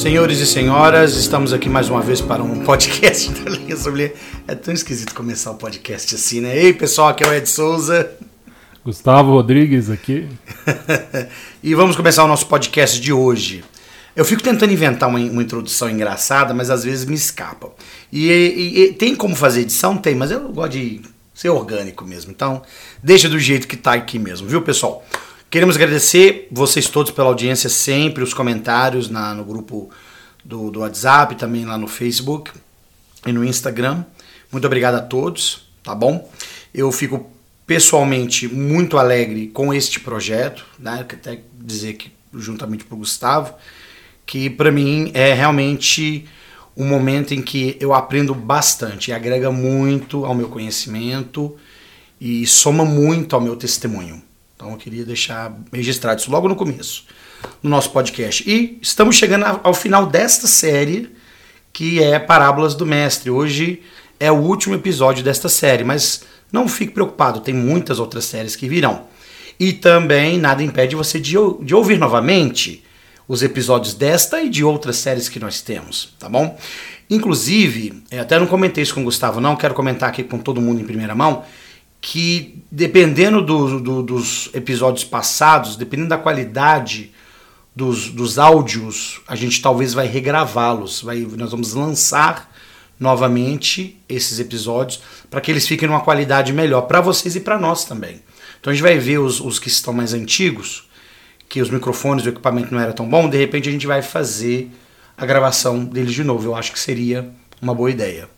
Senhores e senhoras, estamos aqui mais uma vez para um podcast da Linha sobre. É tão esquisito começar o um podcast assim, né? Ei, pessoal, aqui é o Ed Souza. Gustavo Rodrigues aqui. e vamos começar o nosso podcast de hoje. Eu fico tentando inventar uma, uma introdução engraçada, mas às vezes me escapa. E, e, e, tem como fazer edição? Tem, mas eu gosto de ser orgânico mesmo. Então, deixa do jeito que tá aqui mesmo, viu, pessoal? Queremos agradecer vocês todos pela audiência sempre, os comentários na, no grupo do, do WhatsApp, também lá no Facebook e no Instagram. Muito obrigado a todos, tá bom? Eu fico pessoalmente muito alegre com este projeto, né? Até dizer que juntamente com o Gustavo, que para mim é realmente um momento em que eu aprendo bastante, agrega muito ao meu conhecimento e soma muito ao meu testemunho. Então eu queria deixar registrado isso logo no começo no nosso podcast. E estamos chegando ao final desta série, que é Parábolas do Mestre. Hoje é o último episódio desta série, mas não fique preocupado, tem muitas outras séries que virão. E também nada impede você de, de ouvir novamente os episódios desta e de outras séries que nós temos, tá bom? Inclusive, até não comentei isso com o Gustavo, não, quero comentar aqui com todo mundo em primeira mão que dependendo do, do, dos episódios passados, dependendo da qualidade dos, dos áudios, a gente talvez vai regravá-los. Vai, nós vamos lançar novamente esses episódios para que eles fiquem numa qualidade melhor para vocês e para nós também. Então a gente vai ver os, os que estão mais antigos, que os microfones, o equipamento não era tão bom, de repente a gente vai fazer a gravação deles de novo. Eu acho que seria uma boa ideia.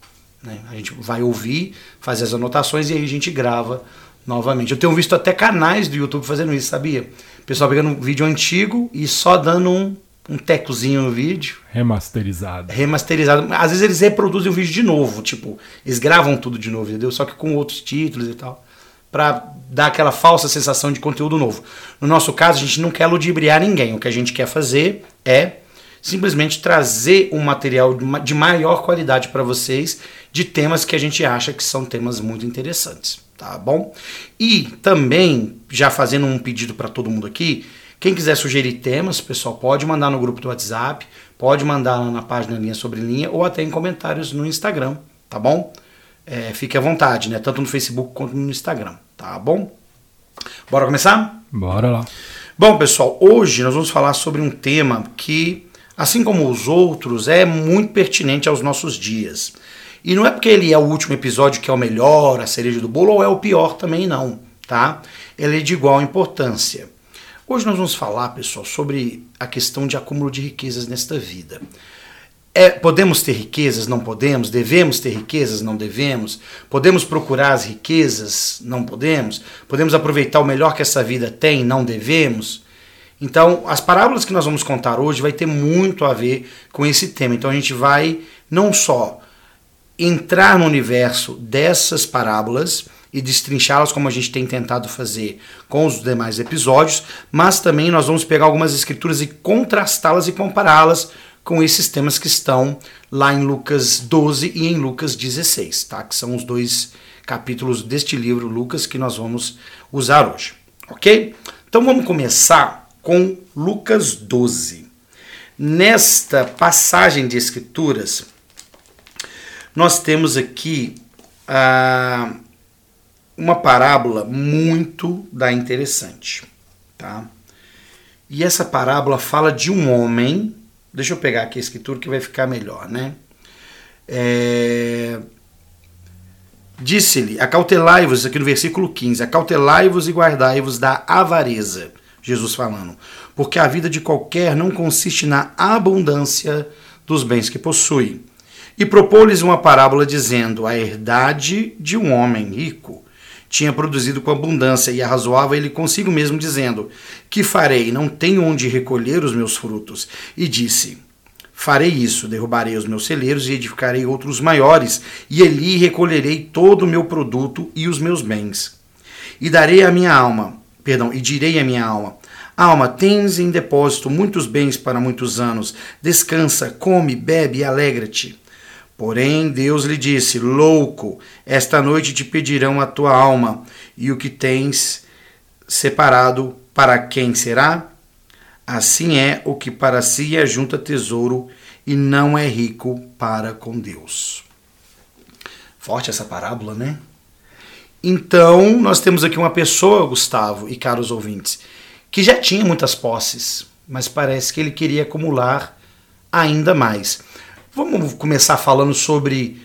Né? A gente vai ouvir, fazer as anotações e aí a gente grava novamente. Eu tenho visto até canais do YouTube fazendo isso, sabia? O pessoal pegando um vídeo antigo e só dando um, um tecozinho no vídeo. Remasterizado. Remasterizado. Às vezes eles reproduzem o vídeo de novo, tipo, eles gravam tudo de novo, entendeu? Só que com outros títulos e tal. Pra dar aquela falsa sensação de conteúdo novo. No nosso caso, a gente não quer ludibriar ninguém. O que a gente quer fazer é simplesmente trazer um material de maior qualidade para vocês de temas que a gente acha que são temas muito interessantes, tá bom? E também, já fazendo um pedido para todo mundo aqui, quem quiser sugerir temas, pessoal, pode mandar no grupo do WhatsApp, pode mandar na página Linha Sobre Linha ou até em comentários no Instagram, tá bom? É, fique à vontade, né? Tanto no Facebook quanto no Instagram, tá bom? Bora começar? Bora lá. Bom, pessoal, hoje nós vamos falar sobre um tema que, assim como os outros, é muito pertinente aos nossos dias. E não é porque ele é o último episódio que é o melhor, a cereja do bolo, ou é o pior também, não, tá? Ele é de igual importância. Hoje nós vamos falar, pessoal, sobre a questão de acúmulo de riquezas nesta vida. É, podemos ter riquezas? Não podemos? Devemos ter riquezas? Não devemos? Podemos procurar as riquezas? Não podemos? Podemos aproveitar o melhor que essa vida tem? Não devemos? Então, as parábolas que nós vamos contar hoje vai ter muito a ver com esse tema. Então, a gente vai não só entrar no universo dessas parábolas e destrinchá-las como a gente tem tentado fazer com os demais episódios, mas também nós vamos pegar algumas escrituras e contrastá-las e compará-las com esses temas que estão lá em Lucas 12 e em Lucas 16, tá? Que são os dois capítulos deste livro, Lucas, que nós vamos usar hoje, ok? Então vamos começar com Lucas 12. Nesta passagem de escrituras, nós temos aqui ah, uma parábola muito da interessante, tá? E essa parábola fala de um homem. Deixa eu pegar aqui a escritura que vai ficar melhor, né? É, Disse-lhe: Acautelai-vos, aqui no versículo 15: Acautelai-vos e guardai-vos da avareza. Jesus falando. Porque a vida de qualquer não consiste na abundância dos bens que possui e propôs-lhes uma parábola dizendo: A herdade de um homem rico tinha produzido com abundância, e arrazoava ele consigo mesmo, dizendo: Que farei? Não tenho onde recolher os meus frutos. E disse: Farei isso, derrubarei os meus celeiros e edificarei outros maiores, e ali recolherei todo o meu produto e os meus bens. E darei à minha alma, perdão, e direi à minha alma: Alma, tens em depósito muitos bens para muitos anos. Descansa, come, bebe e alegra-te. Porém, Deus lhe disse: Louco, esta noite te pedirão a tua alma, e o que tens separado para quem será? Assim é o que para si ajunta tesouro e não é rico para com Deus. Forte essa parábola, né? Então, nós temos aqui uma pessoa, Gustavo e caros ouvintes, que já tinha muitas posses, mas parece que ele queria acumular ainda mais. Vamos começar falando sobre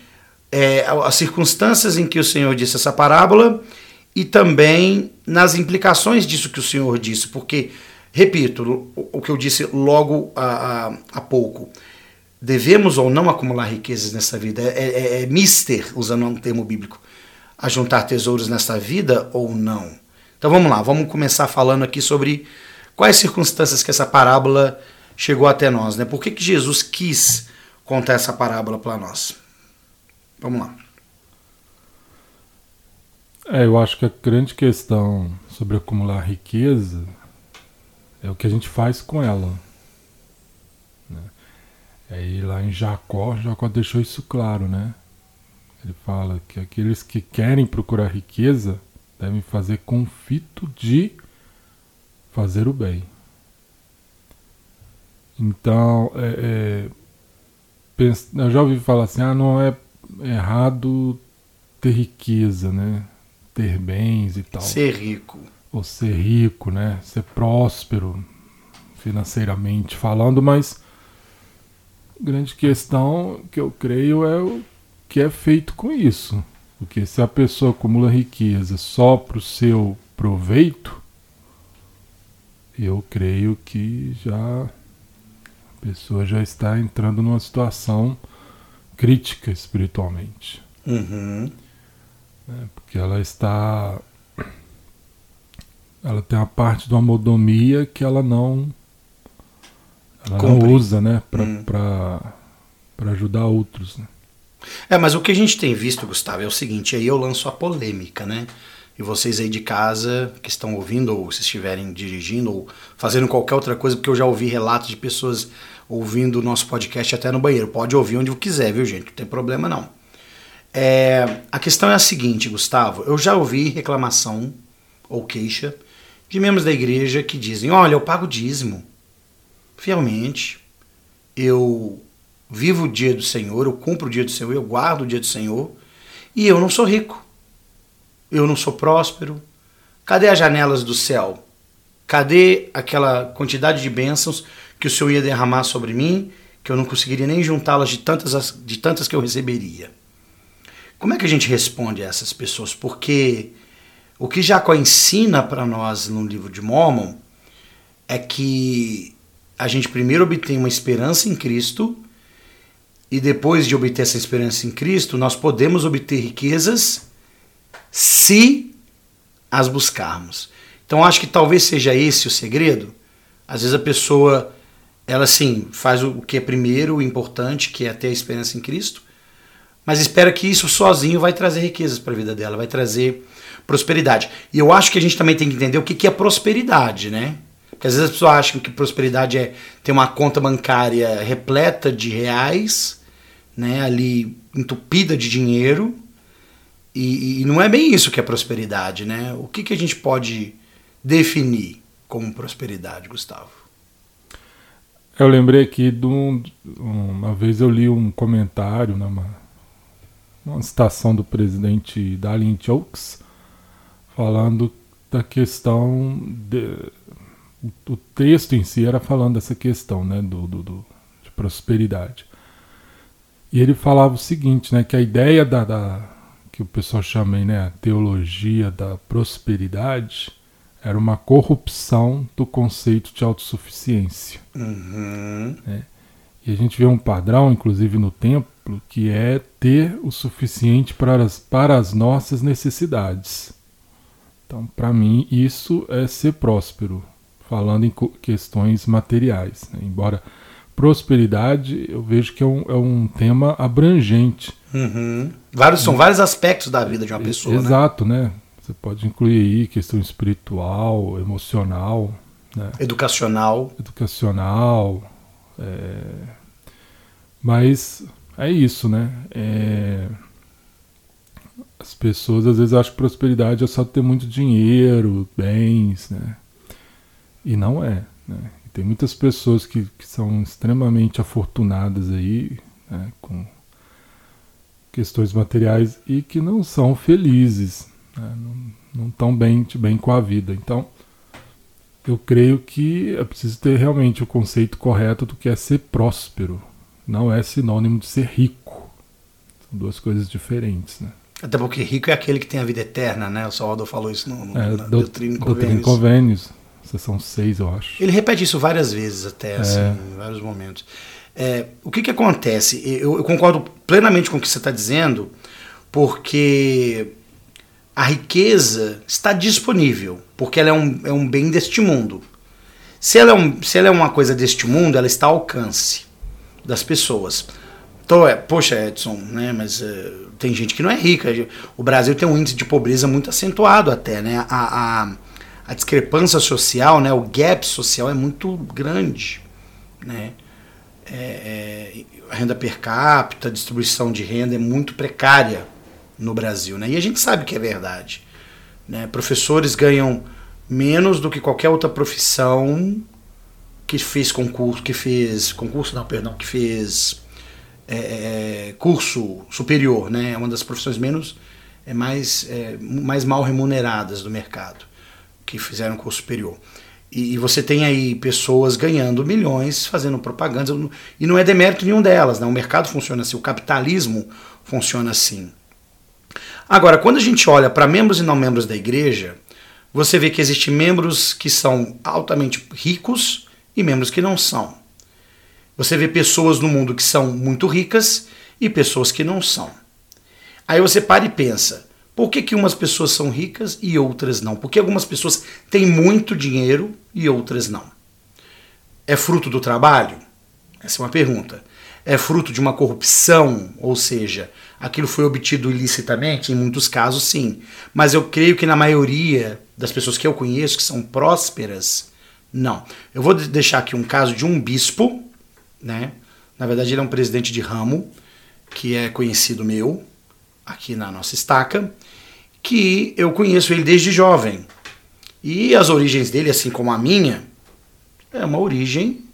é, as circunstâncias em que o Senhor disse essa parábola e também nas implicações disso que o Senhor disse, porque, repito, o que eu disse logo há, pouco, devemos ou não acumular riquezas nessa vida? É, é, é mister, usando um termo bíblico, a juntar tesouros nessa vida ou não? Então vamos lá, vamos começar falando aqui sobre quais circunstâncias que essa parábola chegou até nós, né? Por que, que Jesus quis contar essa parábola para nós? Vamos lá. É, eu acho que a grande questão sobre acumular riqueza é o que a gente faz com ela. Né? Aí lá em Jacó, Jacó deixou isso claro, né? Ele fala que aqueles que querem procurar riqueza devem fazer confito de fazer o bem. Então, é, é, eu já ouvi falar assim, ah, não é errado ter riqueza, né? Ter bens e tal. Ser rico. Ou ser rico, né? Ser próspero financeiramente falando, mas a grande questão que eu creio é o que é feito com isso. Porque se a pessoa acumula riqueza só para o seu proveito, eu creio que já a pessoa já está entrando numa situação crítica espiritualmente. Uhum. É, porque ela está. Ela tem uma parte do modomia que ela não. Ela não usa, né? Para hum. ajudar outros. Né? É, mas o que a gente tem visto, Gustavo, é o seguinte: aí eu lanço a polêmica, né? E vocês aí de casa que estão ouvindo, ou se estiverem dirigindo, ou fazendo qualquer outra coisa, porque eu já ouvi relatos de pessoas ouvindo o nosso podcast até no banheiro. Pode ouvir onde quiser, viu, gente? Não tem problema não. É, a questão é a seguinte, Gustavo. Eu já ouvi reclamação ou queixa de membros da igreja que dizem: olha, eu pago dízimo fielmente, eu vivo o dia do Senhor, eu cumpro o dia do Senhor, eu guardo o dia do Senhor e eu não sou rico eu não sou próspero? Cadê as janelas do céu? Cadê aquela quantidade de bênçãos que o Senhor ia derramar sobre mim, que eu não conseguiria nem juntá-las de tantas, de tantas que eu receberia? Como é que a gente responde a essas pessoas? Porque o que Jacó ensina para nós no livro de Mormon é que a gente primeiro obtém uma esperança em Cristo e depois de obter essa esperança em Cristo, nós podemos obter riquezas se as buscarmos. Então acho que talvez seja esse o segredo. Às vezes a pessoa, ela sim, faz o que é primeiro, o importante, que é ter a esperança em Cristo, mas espera que isso sozinho vai trazer riquezas para a vida dela, vai trazer prosperidade. E eu acho que a gente também tem que entender o que é prosperidade, né? Porque às vezes as pessoas acham que prosperidade é ter uma conta bancária repleta de reais, né, ali entupida de dinheiro, e, e, não é bem isso que é prosperidade, né? O que, que a gente pode definir como prosperidade, Gustavo? Eu lembrei aqui de um, uma vez eu li um comentário né, uma citação do presidente Darlene Oaks falando da questão de, o, texto em si era falando dessa questão né, do, do, do, de prosperidade. E ele falava o seguinte, né, que a ideia da, da que o pessoal chama aí, né, teologia da prosperidade, era uma corrupção do conceito de autossuficiência. Uhum. Né? E a gente vê um padrão, inclusive no templo, que é ter o suficiente para as, para as nossas necessidades. Então, para mim, isso é ser próspero, falando em questões materiais. Né? Embora prosperidade, eu vejo que é um, é um tema abrangente. Uhum. Vários, são vários aspectos da vida de uma pessoa. Né? Exato, né? né? Você pode incluir aí questão espiritual, emocional, né? educacional. Educacional. É... Mas é isso, né? É... As pessoas às vezes acham que prosperidade é só ter muito dinheiro, bens, né? E não é. Né? E tem muitas pessoas que, que são extremamente afortunadas aí, né, com questões materiais e que não são felizes, né, não estão bem, bem com a vida. Então, eu creio que é preciso ter realmente o conceito correto do que é ser próspero. Não é sinônimo de ser rico. São duas coisas diferentes, né? Até porque rico é aquele que tem a vida eterna, né? O Salvador falou isso no, no é, na do, Doutrina Convênios. Convênios. Sessão 6, eu acho. Ele repete isso várias vezes até, é. assim, em vários momentos. É, o que, que acontece? Eu, eu, concordo plenamente com o que você está dizendo, porque a riqueza está disponível, porque ela é um, é um bem deste mundo. Se ela, é um, se ela é uma coisa deste mundo, ela está ao alcance das pessoas. Então, é, poxa, Edson, né, mas é, tem gente que não é rica. O Brasil tem um índice de pobreza muito acentuado até, né? A, a, a discrepância social, né, o gap social é muito grande, né? É, é, a renda per capita, a distribuição de renda é muito precária no Brasil, né? E a gente sabe que é verdade, né? Professores ganham menos do que qualquer outra profissão que fez concurso, que fez concurso, não, perdão, que fez é, é, curso superior, né? É uma das profissões menos é mais é, mais mal remuneradas do mercado que fizeram curso superior. E, e, você tem aí pessoas ganhando milhões fazendo propaganda, e não é demérito nenhum delas, né? o mercado funciona assim, o capitalismo funciona assim. Agora, quando a gente olha para membros e não membros da igreja, você vê que existem membros que são altamente ricos e membros que não são. Você vê pessoas no mundo que são muito ricas e pessoas que não são. Aí você para e pensa: por que, que umas pessoas são ricas e outras não? Por que algumas pessoas têm muito dinheiro e outras não? É fruto do trabalho? Essa é uma pergunta. É fruto de uma corrupção, ou seja, aquilo foi obtido ilicitamente? Em muitos casos, sim. Mas eu creio que na maioria das pessoas que eu conheço que são prósperas, não. Eu vou deixar aqui um caso de um bispo, né? Na verdade, ele é um presidente de ramo, que é conhecido meu, aqui na nossa estaca que eu conheço ele desde jovem. E as origens dele, assim como a minha, é uma origem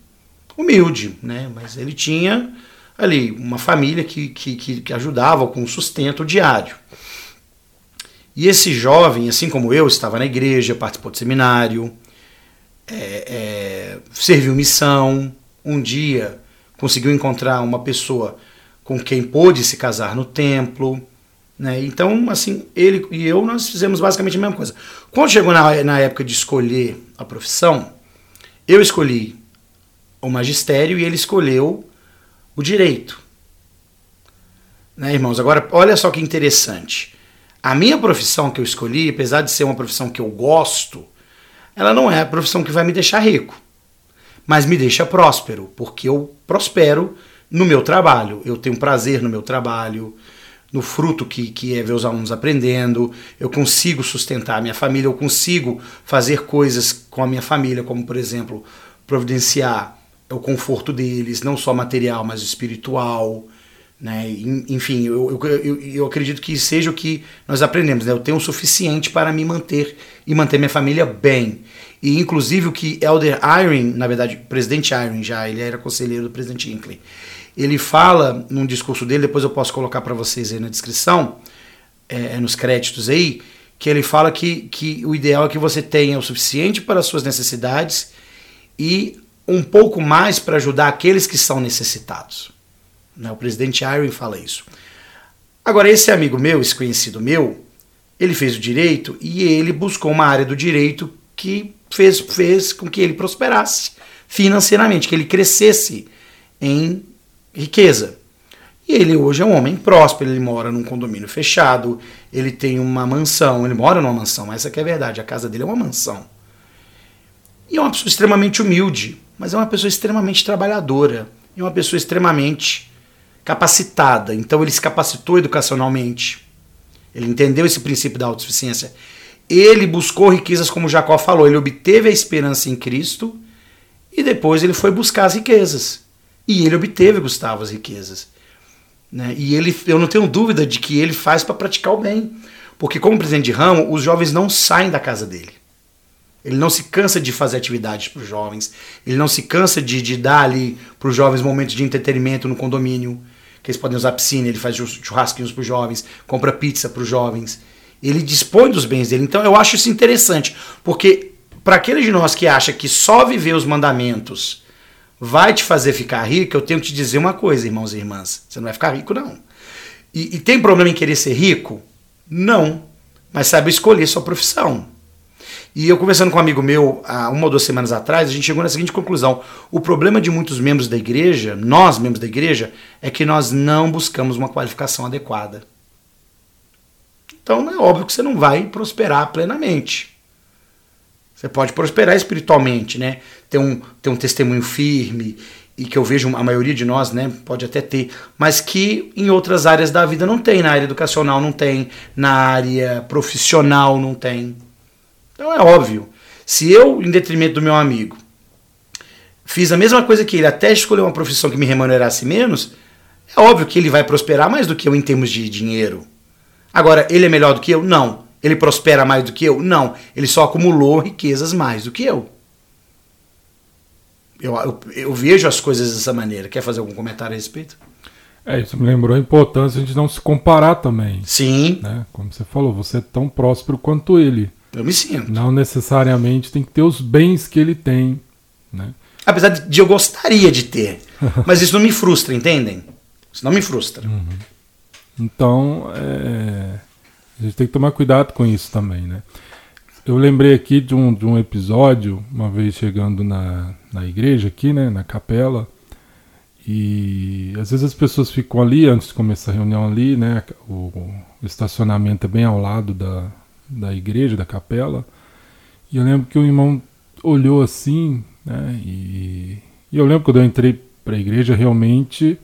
humilde, né? Mas ele tinha ali uma família que, que, que ajudava com sustento diário. E esse jovem, assim como eu, estava na igreja, participou do seminário, é, é, serviu missão. Um dia conseguiu encontrar uma pessoa com quem pôde se casar no templo. Né? Então, assim, ele e eu, nós fizemos basicamente a mesma coisa. Quando chegou na, na época de escolher a profissão, eu escolhi o magistério e ele escolheu o direito. Né, irmãos? Agora, olha só que interessante. A minha profissão que eu escolhi, apesar de ser uma profissão que eu gosto, ela não é a profissão que vai me deixar rico, mas me deixa próspero, porque eu prospero no meu trabalho. Eu tenho prazer no meu trabalho, no fruto que, que é ver os alunos aprendendo, eu consigo sustentar a minha família, eu consigo fazer coisas com a minha família, como por exemplo, providenciar o conforto deles, não só material, mas espiritual. Né? Enfim, eu, eu, eu, acredito que seja o que nós aprendemos. Né? Eu tenho o suficiente para me manter e manter minha família bem. E inclusive o que Elder Iron, na verdade, presidente Iron já, ele era conselheiro do presidente Hinckley ele fala num discurso dele, depois eu posso colocar para vocês aí na descrição, é, é, nos créditos aí, que ele fala que, que o ideal é que você tenha o suficiente para as suas necessidades e um pouco mais para ajudar aqueles que são necessitados. Né? O presidente Irwin fala isso. Agora, esse amigo meu, esse conhecido meu, ele fez o direito e ele buscou uma área do direito que fez, fez com que ele prosperasse financeiramente, que ele crescesse em riqueza. E ele hoje é um homem próspero, ele mora num condomínio fechado, ele tem uma mansão, ele mora numa mansão, essa que é a verdade, a casa dele é uma mansão. E é uma pessoa extremamente humilde, mas é uma pessoa extremamente trabalhadora, e uma pessoa extremamente capacitada. Então ele se capacitou educacionalmente. Ele entendeu esse princípio da autossuficiência. Ele buscou riquezas, como Jacó falou, ele obteve a esperança em Cristo e depois ele foi buscar as riquezas. E ele obteve, Gustavo, as riquezas. Né? E ele, eu não tenho dúvida de que ele faz para praticar o bem. Porque, como presidente de ramo, os jovens não saem da casa dele. Ele não se cansa de fazer atividades para os jovens. Ele não se cansa de, de dar ali para os jovens momentos de entretenimento no condomínio. Que eles podem usar piscina, ele faz churrasquinhos para os jovens, compra pizza para os jovens. Ele dispõe dos bens dele. Então eu acho isso interessante. Porque para aquele de nós que acha que só viver os mandamentos vai te fazer ficar rico, eu tenho que te dizer uma coisa, irmãos e irmãs. Você não vai ficar rico, não. E, e tem problema em querer ser rico? Não. Mas sabe escolher sua profissão. E eu conversando com um amigo meu há uma ou duas semanas atrás, a gente chegou na seguinte conclusão: o problema de muitos membros da igreja, nós membros da igreja, é que nós não buscamos uma qualificação adequada. Então é óbvio que você não vai prosperar plenamente. Você pode prosperar espiritualmente, né? Ter um, ter um testemunho firme e que eu vejo a maioria de nós, né, pode até ter, mas que em outras áreas da vida não tem, na área educacional não tem, na área profissional não tem. Então é óbvio. Se eu, em detrimento do meu amigo, fiz a mesma coisa que ele, até escolher uma profissão que me remunerasse menos, é óbvio que ele vai prosperar mais do que eu em termos de dinheiro. Agora, ele é melhor do que eu? Não. Ele prospera mais do que eu? Não. Ele só acumulou riquezas mais do que eu. Eu, eu, eu vejo as coisas dessa maneira. Quer fazer algum comentário a respeito? É, isso me lembrou a importância de não se comparar também. Sim. Né? Como você falou, você é tão próspero quanto ele. Eu me sinto. Não necessariamente tem que ter os bens que ele tem. Né? Apesar de eu gostaria de ter. Mas isso não me frustra, entendem? Isso não me frustra. Uhum. Então, é... a gente tem que tomar cuidado com isso também, né? Eu lembrei aqui de um, de um episódio, uma vez chegando na, na igreja aqui, né, na capela, e às vezes as pessoas ficam ali antes de começar a reunião ali, né, o, o estacionamento é bem ao lado da, da igreja, da capela, e eu lembro que o irmão olhou assim, né, e, e eu lembro quando eu entrei para a igreja, realmente,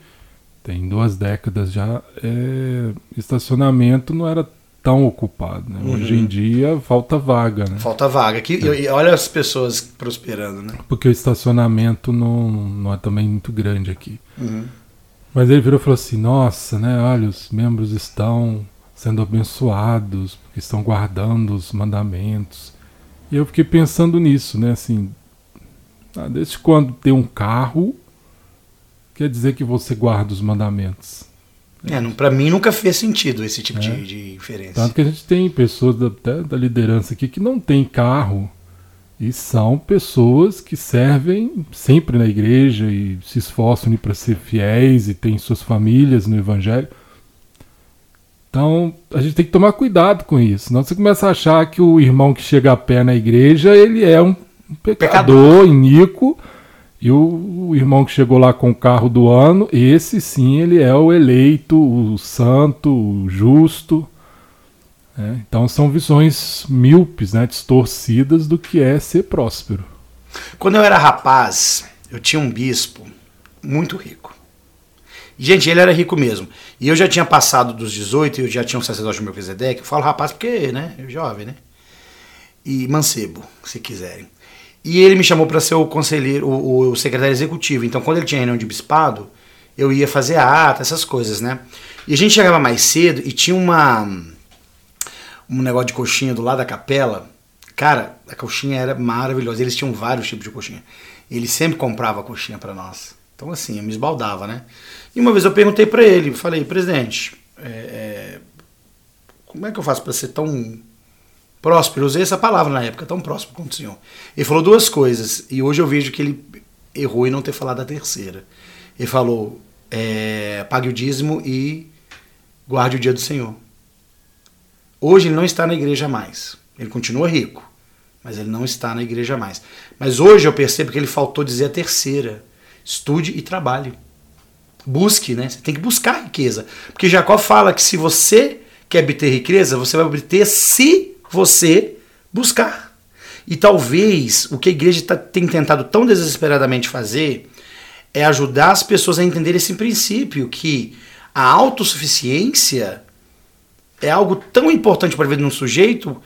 tem duas décadas já, é, estacionamento não era tão ocupado. Né? Uhum. Hoje em dia falta vaga. Né? Falta vaga. Aqui, é. E olha as pessoas prosperando. Né? Porque o estacionamento não, não é também muito grande aqui. Uhum. Mas ele virou e falou assim: Nossa, né? Olha, os membros estão sendo abençoados, porque estão guardando os mandamentos. E eu fiquei pensando nisso, né? Assim, ah, desde quando tem um carro, quer dizer que você guarda os mandamentos. É, para mim nunca fez sentido esse tipo é. de, de inferência. Tanto que a gente tem pessoas da, da liderança aqui que não tem carro e são pessoas que servem sempre na igreja e se esforçam para ser fiéis e têm suas famílias no evangelho. Então a gente tem que tomar cuidado com isso. Senão você começa a achar que o irmão que chega a pé na igreja ele é um pecador, pecador. iníquo e o, o, irmão que chegou lá com o carro do ano, esse sim, ele é o eleito, o santo, o justo. Né? Então são visões míopes, né? distorcidas do que é ser próspero. Quando eu era rapaz, eu tinha um bispo muito rico. Gente, ele era rico mesmo. E eu já tinha passado dos 18 e eu já tinha um sacerdote meu Melquisedeque. Eu falo rapaz porque, né? Jovem, né? E mancebo, se quiserem. E ele me chamou para ser o conselheiro, o, o, secretário executivo. Então, quando ele tinha reunião de bispado, eu ia fazer ata, essas coisas, né? E a gente chegava mais cedo e tinha uma um negócio de coxinha do lado da capela. Cara, a coxinha era maravilhosa. Eles tinham vários tipos de coxinha. Ele sempre comprava coxinha para nós. Então, assim, eu me esbaldava, né? E uma vez eu perguntei para ele, falei, presidente, é, é, como é que eu faço para ser tão próspero, usei essa palavra na época, tão próximo quanto o senhor. Ele falou duas coisas, e hoje eu vejo que ele errou em não ter falado a terceira. Ele falou: é, pague o dízimo e guarde o dia do Senhor. Hoje ele não está na igreja mais. Ele continua rico, mas ele não está na igreja mais. Mas hoje eu percebo que ele faltou dizer a terceira: estude e trabalhe. Busque, né? Você tem que buscar riqueza. Porque Jacó fala que se você quer obter riqueza, você vai obter se você buscar. E talvez o que a igreja tá, tem tentado tão desesperadamente fazer é ajudar as pessoas a entender esse princípio que a autossuficiência é algo tão importante para a vida de um sujeito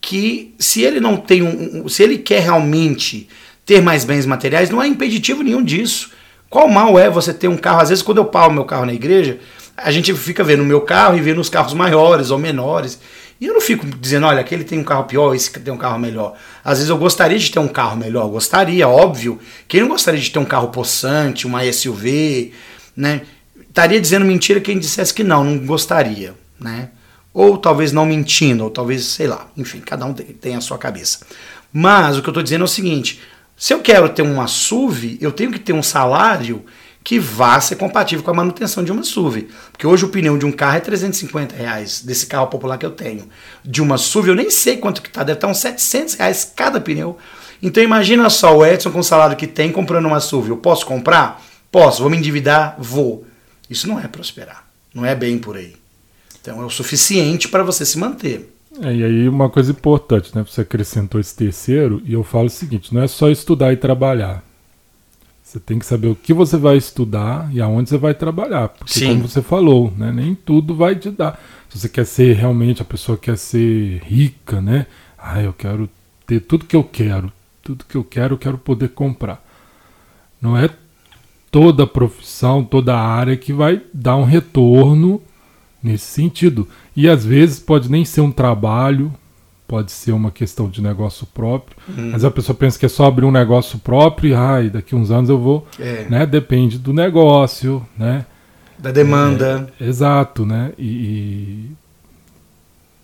que se ele não tem um, se ele quer realmente ter mais bens materiais, não há impeditivo nenhum disso. Qual mal é você ter um carro? Às vezes, quando eu paro meu carro na igreja, a gente fica vendo o meu carro e vendo os carros maiores ou menores. E eu não fico dizendo, olha, aquele tem um carro pior, esse tem um carro melhor. Às vezes eu gostaria de ter um carro melhor, gostaria, óbvio. Quem não gostaria de ter um carro possante, uma SUV, né? Estaria dizendo mentira quem dissesse que não, não gostaria, né? Ou talvez não mentindo, ou talvez, sei lá, enfim, cada um tem a sua cabeça. Mas o que eu estou dizendo é o seguinte: se eu quero ter uma SUV, eu tenho que ter um salário que vá ser compatível com a manutenção de uma SUV. Porque hoje o pneu de um carro é 350 reais, desse carro popular que eu tenho. De uma SUV eu nem sei quanto que tá, deve estar uns 700 reais cada pneu. Então imagina só o Edson com o salário que tem comprando uma SUV. Eu posso comprar? Posso. Vou me endividar? Vou. Isso não é prosperar. Não é bem por aí. Então é o suficiente para você se manter. É, e aí uma coisa importante, né? Você acrescentou esse terceiro, e eu falo o seguinte, não é só estudar e trabalhar. Você tem que saber o que você vai estudar e aonde você vai trabalhar. Porque, Sim. como você falou, né, nem tudo vai te dar. Se você quer ser realmente, a pessoa quer ser rica, né? Ah, eu quero ter tudo que eu quero. Tudo que eu quero, eu quero poder comprar. Não é toda profissão, toda área que vai dar um retorno nesse sentido. E às vezes pode nem ser um trabalho, pode ser uma questão de negócio próprio, hum. mas a pessoa pensa que é só abrir um negócio próprio e ai, daqui uns anos eu vou, é. né? Depende do negócio, né? Da demanda. É, exato, né? E,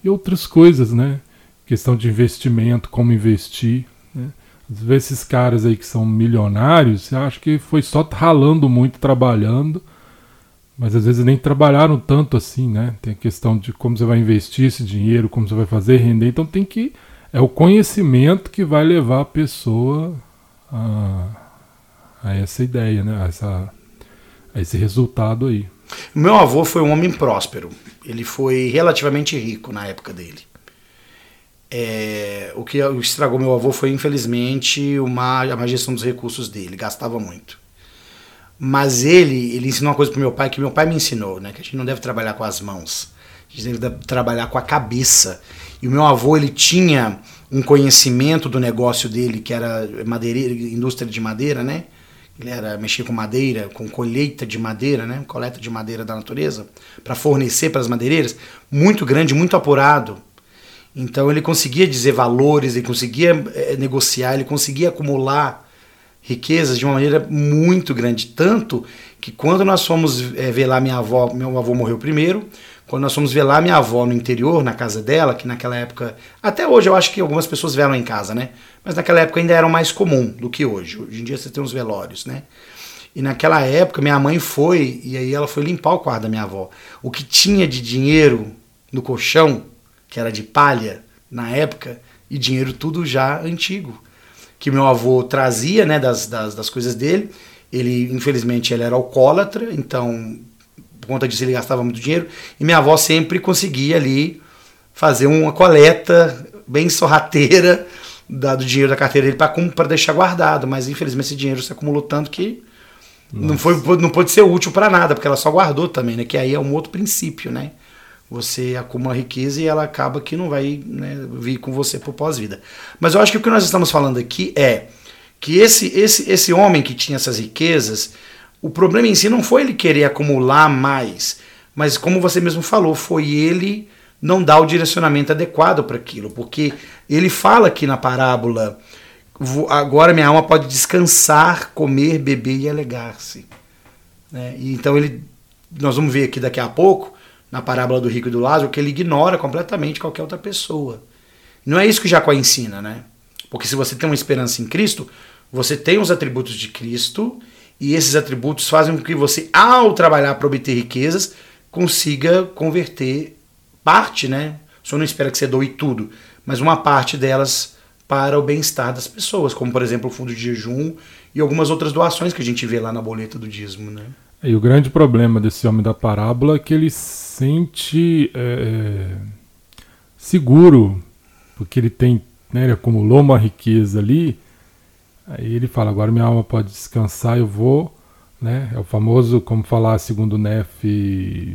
e, outras coisas, né? Questão de investimento, como investir, né? Às vezes esses caras aí que são milionários, você acha que foi só ralando muito, trabalhando, mas às vezes nem trabalharam tanto assim, né? Tem a questão de como você vai investir esse dinheiro, como você vai fazer render. Então tem que. É o conhecimento que vai levar a pessoa a, a essa ideia, né? A, essa, a esse resultado aí. Meu avô foi um homem próspero. Ele foi relativamente rico na época dele. É, o que estragou meu avô foi, infelizmente, uma, a má gestão dos recursos dele. Gastava muito. Mas ele, ele ensinou uma coisa pro meu pai que meu pai me ensinou, né? Que a gente não deve trabalhar com as mãos. A gente deve trabalhar com a cabeça. E o meu avô, ele tinha um conhecimento do negócio dele, que era madeireira, indústria de madeira, né? Ele era mexia com madeira, com colheita de madeira, né? Coleta de madeira da natureza, para fornecer para as madeireiras, muito grande, muito apurado. Então ele conseguia dizer valores, ele conseguia é, negociar, ele conseguia acumular riquezas de uma maneira muito grande. Tanto que quando nós fomos é, velar minha avó, meu avô morreu primeiro, quando nós fomos velar minha avó no interior, na casa dela, que naquela época, até hoje eu acho que algumas pessoas velam em casa, né? Mas naquela época ainda era mais comum do que hoje. Hoje em dia você tem uns velórios, né? E naquela época minha mãe foi, e aí ela foi limpar o quarto da minha avó. O que tinha de dinheiro no colchão, que era de palha na época, e dinheiro tudo já antigo que meu avô trazia, né, das, das, das coisas dele. Ele, infelizmente, ele era alcoólatra, então, por conta disso, ele gastava muito dinheiro. E minha avó sempre conseguia ali fazer uma coleta bem sorrateira da, do dinheiro da carteira dele para deixar guardado. Mas, infelizmente, esse dinheiro se acumulou tanto que não, foi, não pôde ser útil para nada, porque ela só guardou também, né? Que aí é um outro princípio, né? Você acumula riqueza e ela acaba que não vai né, vir com você por pós-vida. Mas eu acho que o que nós estamos falando aqui é que esse, esse, esse homem que tinha essas riquezas, o problema em si não foi ele querer acumular mais, mas como você mesmo falou, foi ele não dar o direcionamento adequado para aquilo, porque ele fala aqui na parábola: agora minha alma pode descansar, comer, beber e alegar-se. Né? Então ele, nós vamos ver aqui daqui a pouco na parábola do rico e do Lázaro, que ele ignora completamente qualquer outra pessoa. Não é isso que Jacó ensina, né? Porque se você tem uma esperança em Cristo, você tem os atributos de Cristo e esses atributos fazem com que você, ao trabalhar para obter riquezas, consiga converter parte, né? O senhor não espera que você doe tudo, mas uma parte delas para o bem-estar das pessoas, como por exemplo o fundo de jejum e algumas outras doações que a gente vê lá na boleta do dízimo, né? E o grande problema desse homem da parábola é que ele sente é, seguro, porque ele tem, né, ele acumulou uma riqueza ali, aí ele fala, agora minha alma pode descansar, eu vou, né, é o famoso, como falar segundo o Nef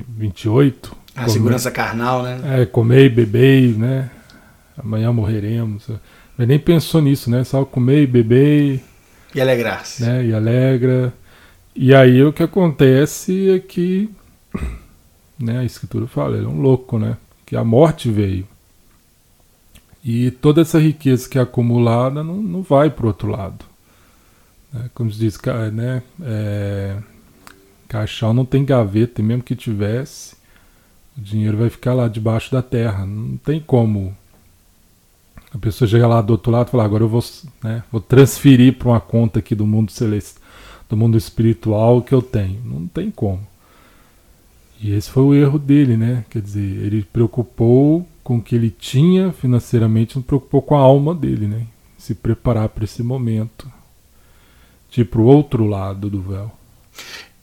28. A comer, segurança carnal, né? É, comer e beber, né, amanhã morreremos. Mas nem pensou nisso, né, só comer e beber. E alegrar-se. Né, e alegra. E aí o que acontece é que, né, a escritura fala, ele é um louco, né? Que a morte veio. E toda essa riqueza que é acumulada não, não vai para o outro lado. Né? Como se diz, né? É, caixão não tem gaveta, e mesmo que tivesse, o dinheiro vai ficar lá debaixo da terra. Não tem como a pessoa chegar lá do outro lado e falar, agora eu vou, né, vou transferir para uma conta aqui do mundo celeste, do mundo espiritual que eu tenho. Não tem como. E esse foi o erro dele, né? Quer dizer, ele preocupou com o que ele tinha financeiramente, não preocupou com a alma dele, né? Se preparar para esse momento. Tipo, o outro lado do véu.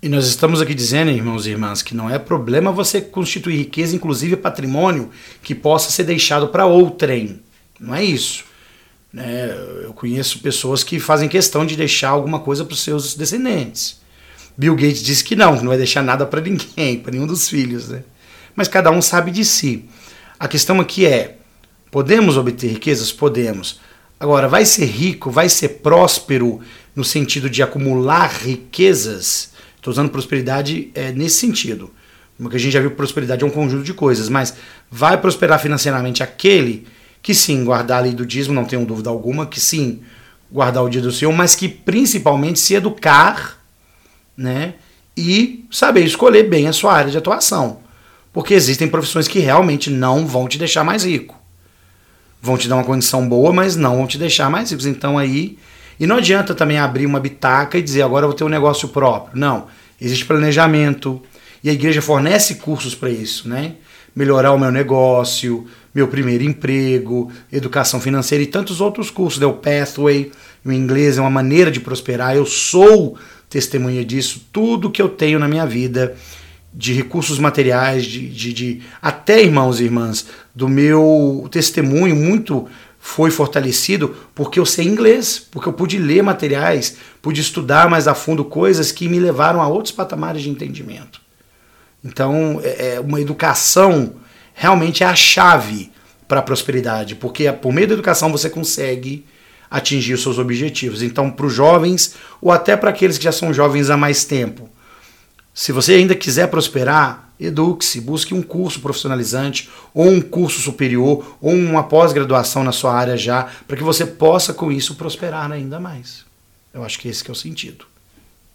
E nós estamos aqui dizendo, irmãos e irmãs, que não é problema você constituir riqueza, inclusive patrimônio, que possa ser deixado para outrem. Não é isso. É, eu conheço pessoas que fazem questão de deixar alguma coisa para os seus descendentes. Bill Gates disse que não, que não vai deixar nada para ninguém, para nenhum dos filhos, né? Mas cada um sabe de si. A questão aqui é: podemos obter riquezas? Podemos. Agora, vai ser rico, vai ser próspero no sentido de acumular riquezas? Estou usando prosperidade é, nesse sentido. Porque a gente já viu que prosperidade é um conjunto de coisas, mas vai prosperar financeiramente aquele que sim, guardar a lei do dízimo, não tenho dúvida alguma, que sim, guardar o dia do Senhor, mas que principalmente se educar né? E saber escolher bem a sua área de atuação. Porque existem profissões que realmente não vão te deixar mais rico. Vão te dar uma condição boa, mas não vão te deixar mais ricos. Então aí. E não adianta também abrir uma bitaca e dizer agora eu vou ter um negócio próprio. Não. Existe planejamento. E a igreja fornece cursos para isso, né? Melhorar o meu negócio, meu primeiro emprego, educação financeira e tantos outros cursos. Né? O Pathway, o inglês é uma maneira de prosperar. Eu sou testemunha disso. Tudo que eu tenho na minha vida, de recursos materiais, de, de, de até irmãos e irmãs, do meu testemunho, muito foi fortalecido porque eu sei inglês, porque eu pude ler materiais, pude estudar mais a fundo coisas que me levaram a outros patamares de entendimento. Então, é, é uma educação realmente é a chave para a prosperidade, porque por meio da educação você consegue atingir os seus objetivos. Então, para os jovens, ou até para aqueles que já são jovens há mais tempo, se você ainda quiser prosperar, eduque-se, busque um curso profissionalizante, ou um curso superior, ou uma pós-graduação na sua área já, para que você possa com isso prosperar ainda mais. Eu acho que esse que é o sentido.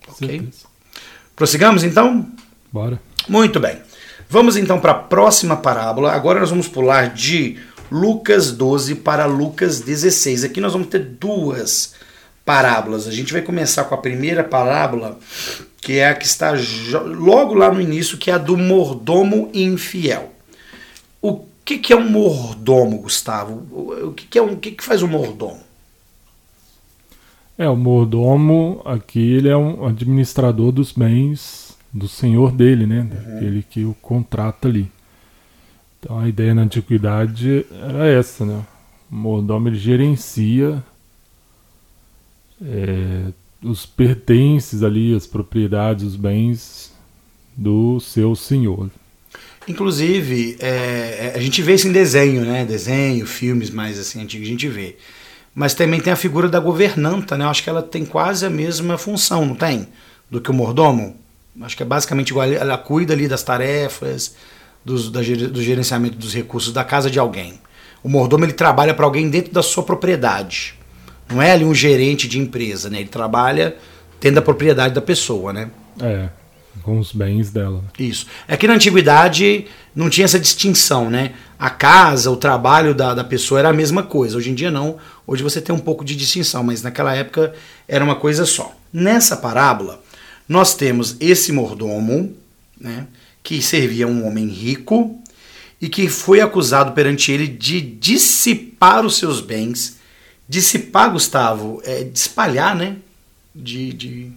Ok? Certeza. Prossigamos então? Bora. Muito bem. Vamos então para a próxima parábola. Agora nós vamos pular de Lucas 12 para Lucas 16. Aqui nós vamos ter duas parábolas. A gente vai começar com a primeira parábola, que é a que está logo lá no início, que é a do mordomo infiel. O que, que é um mordomo, Gustavo? O que, que é um, o que, que faz um mordomo? É, o mordomo aqui ele é um administrador dos bens do senhor dele, né? Uhum. Aquele que o contrata ali. Então a ideia na antiguidade era essa, né? O mordomo ele gerencia é, os pertences ali, as propriedades, os bens do seu senhor. Inclusive, é, a gente vê isso em desenho, né? Desenho, filmes mais assim antigos, a gente vê. Mas também tem a figura da governanta, né? Eu acho que ela tem quase a mesma função, não tem? Do que o mordomo. Acho que é basicamente igual. Ela cuida ali das tarefas, dos, da, do gerenciamento dos recursos da casa de alguém. O mordomo ele trabalha para alguém dentro da sua propriedade. Não é ali um gerente de empresa, né? Ele trabalha dentro da propriedade da pessoa, né? É, com os bens dela. Isso. É que na antiguidade não tinha essa distinção, né? A casa, o trabalho da, da pessoa era a mesma coisa. Hoje em dia não. Hoje você tem um pouco de distinção, mas naquela época era uma coisa só. Nessa parábola, nós temos esse mordomo, né? Que servia um homem rico e que foi acusado perante ele de dissipar os seus bens. Dissipar, Gustavo, é de espalhar, né? De, de,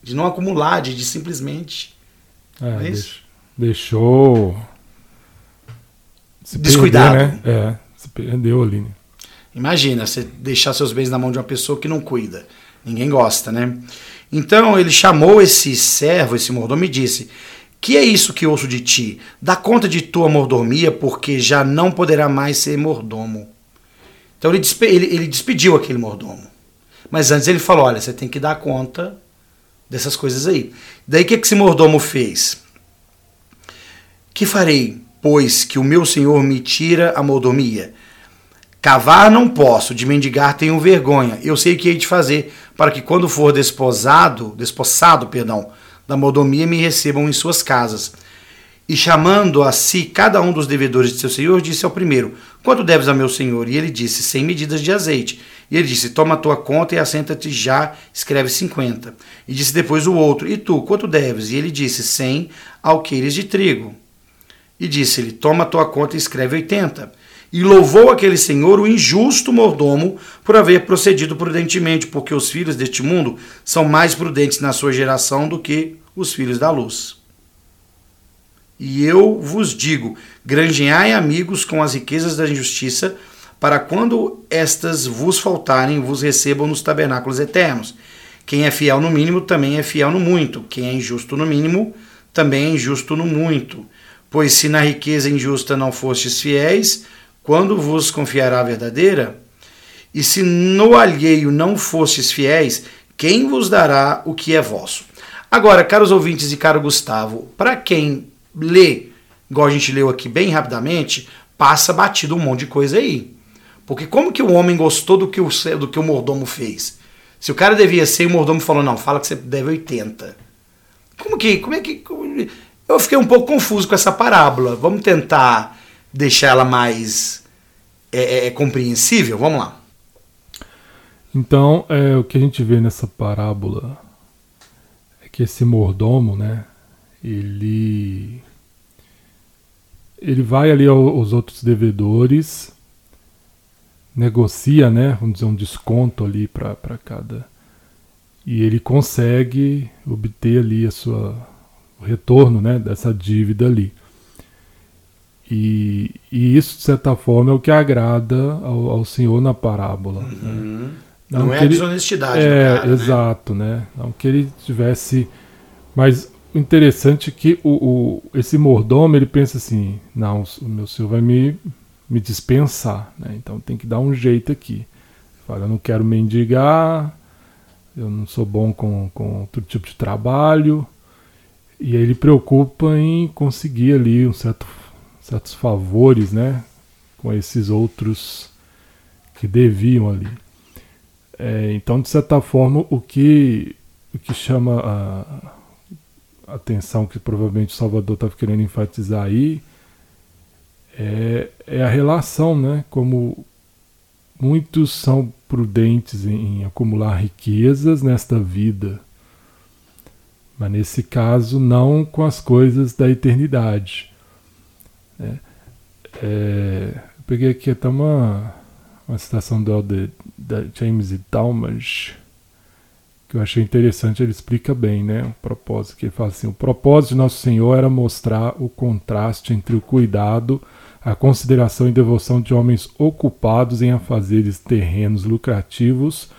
de não acumular, de, de simplesmente. É, é isso? Deixou. Se Descuidado. Perder, né? É, se perdeu ali. Né? Imagina, você deixar seus bens na mão de uma pessoa que não cuida. Ninguém gosta, né? Então ele chamou esse servo, esse mordomo, e disse: que é isso que ouço de ti? Dá conta de tua mordomia, porque já não poderá mais ser mordomo. Então ele, despe ele, ele despediu aquele mordomo. Mas antes ele falou: olha, você tem que dar conta dessas coisas aí. Daí o que, que esse mordomo fez? Que farei, pois que o meu senhor me tira a mordomia? Cavar não posso, de mendigar tenho vergonha. Eu sei o que hei de fazer, para que quando for desposado, despossado, perdão, da modomia me recebam em suas casas. E chamando a si cada um dos devedores de seu senhor, disse ao primeiro: Quanto deves a meu senhor? E ele disse: Cem medidas de azeite. E ele disse: Toma a tua conta e assenta-te já, escreve cinquenta. E disse depois o outro: E tu, quanto deves? E ele disse: Cem alqueires de trigo. E disse-lhe: Toma a tua conta e escreve oitenta. E louvou aquele senhor o injusto mordomo por haver procedido prudentemente, porque os filhos deste mundo são mais prudentes na sua geração do que os filhos da luz. E eu vos digo: granjeai amigos com as riquezas da injustiça, para quando estas vos faltarem, vos recebam nos tabernáculos eternos. Quem é fiel no mínimo também é fiel no muito. Quem é injusto no mínimo também é injusto no muito. Pois se na riqueza injusta não fostes fiéis, quando vos confiará a verdadeira? E se no alheio não fostes fiéis, quem vos dará o que é vosso? Agora, caros ouvintes e caro Gustavo, para quem lê, igual a gente leu aqui bem rapidamente, passa batido um monte de coisa aí. Porque como que o homem gostou do que o, do que o mordomo fez? Se o cara devia ser, o mordomo falou, não, fala que você deve 80. Como que, como é que... Eu fiquei um pouco confuso com essa parábola. Vamos tentar deixar ela mais é, é, é compreensível? Vamos lá. Então, é, o que a gente vê nessa parábola é que esse mordomo, né, ele ele vai ali aos outros devedores, negocia, né, vamos dizer, um desconto ali para cada. E ele consegue obter ali a sua, o retorno né, dessa dívida ali. E, e, isso, de certa forma, é o que agrada ao, ao Senhor na parábola. Né. Uhum. Né? Não, Não é a desonestidade é, cara, né? Exato, né? né? Não que ele tivesse. Mas o interessante é que o, o, esse mordomo ele pensa assim: não, o meu senhor vai me, me dispensar, né? então tem que dar um jeito aqui. Fala, eu não quero mendigar, eu não sou bom com, com outro tipo de trabalho. E aí ele preocupa em conseguir ali um certo, certos favores né? com esses outros que deviam ali. É, então, de certa forma, o que, o que chama a atenção que provavelmente o Salvador estava querendo enfatizar aí é, é, a relação, né? Como muitos são prudentes em, em, acumular riquezas nesta vida, mas nesse caso não com as coisas da eternidade. Né? É, eu peguei aqui até uma, uma citação do Elder, da James e Talmage que eu achei interessante, ele explica bem, né? O propósito, que ele fala assim: o propósito de Nosso Senhor era mostrar o contraste entre o cuidado, a consideração e devoção de homens ocupados em afazeres terrenos lucrativos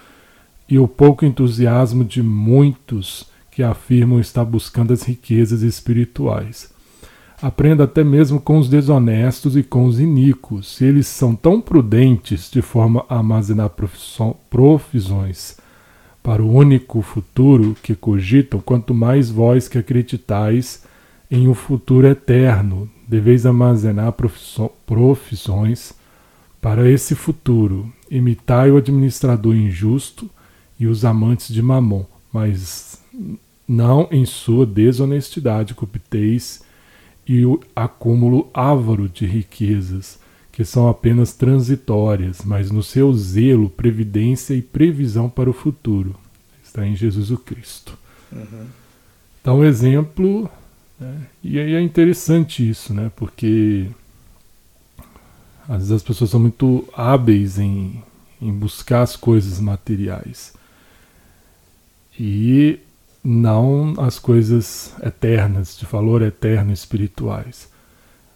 e o pouco entusiasmo de muitos que afirmam estar buscando as riquezas espirituais. Aprenda até mesmo com os desonestos e com os iníquos, se eles são tão prudentes de forma a armazenar profissões para o único futuro que cogitam, quanto mais vós que acreditais em um futuro eterno, deveis armazenar profissões para esse futuro. Imitai o administrador injusto e os amantes de Mamon, mas não em sua desonestidade copteis e o acúmulo ávaro de riquezas, que são apenas transitórias, mas no seu zelo, previdência e previsão para o futuro. Está em Jesus o Cristo. Uhum. Então, um exemplo, né? e aí é interessante isso, né? Porque às vezes as pessoas são muito hábeis em, em buscar as coisas materiais e não as coisas eternas, de valor eterno espirituais.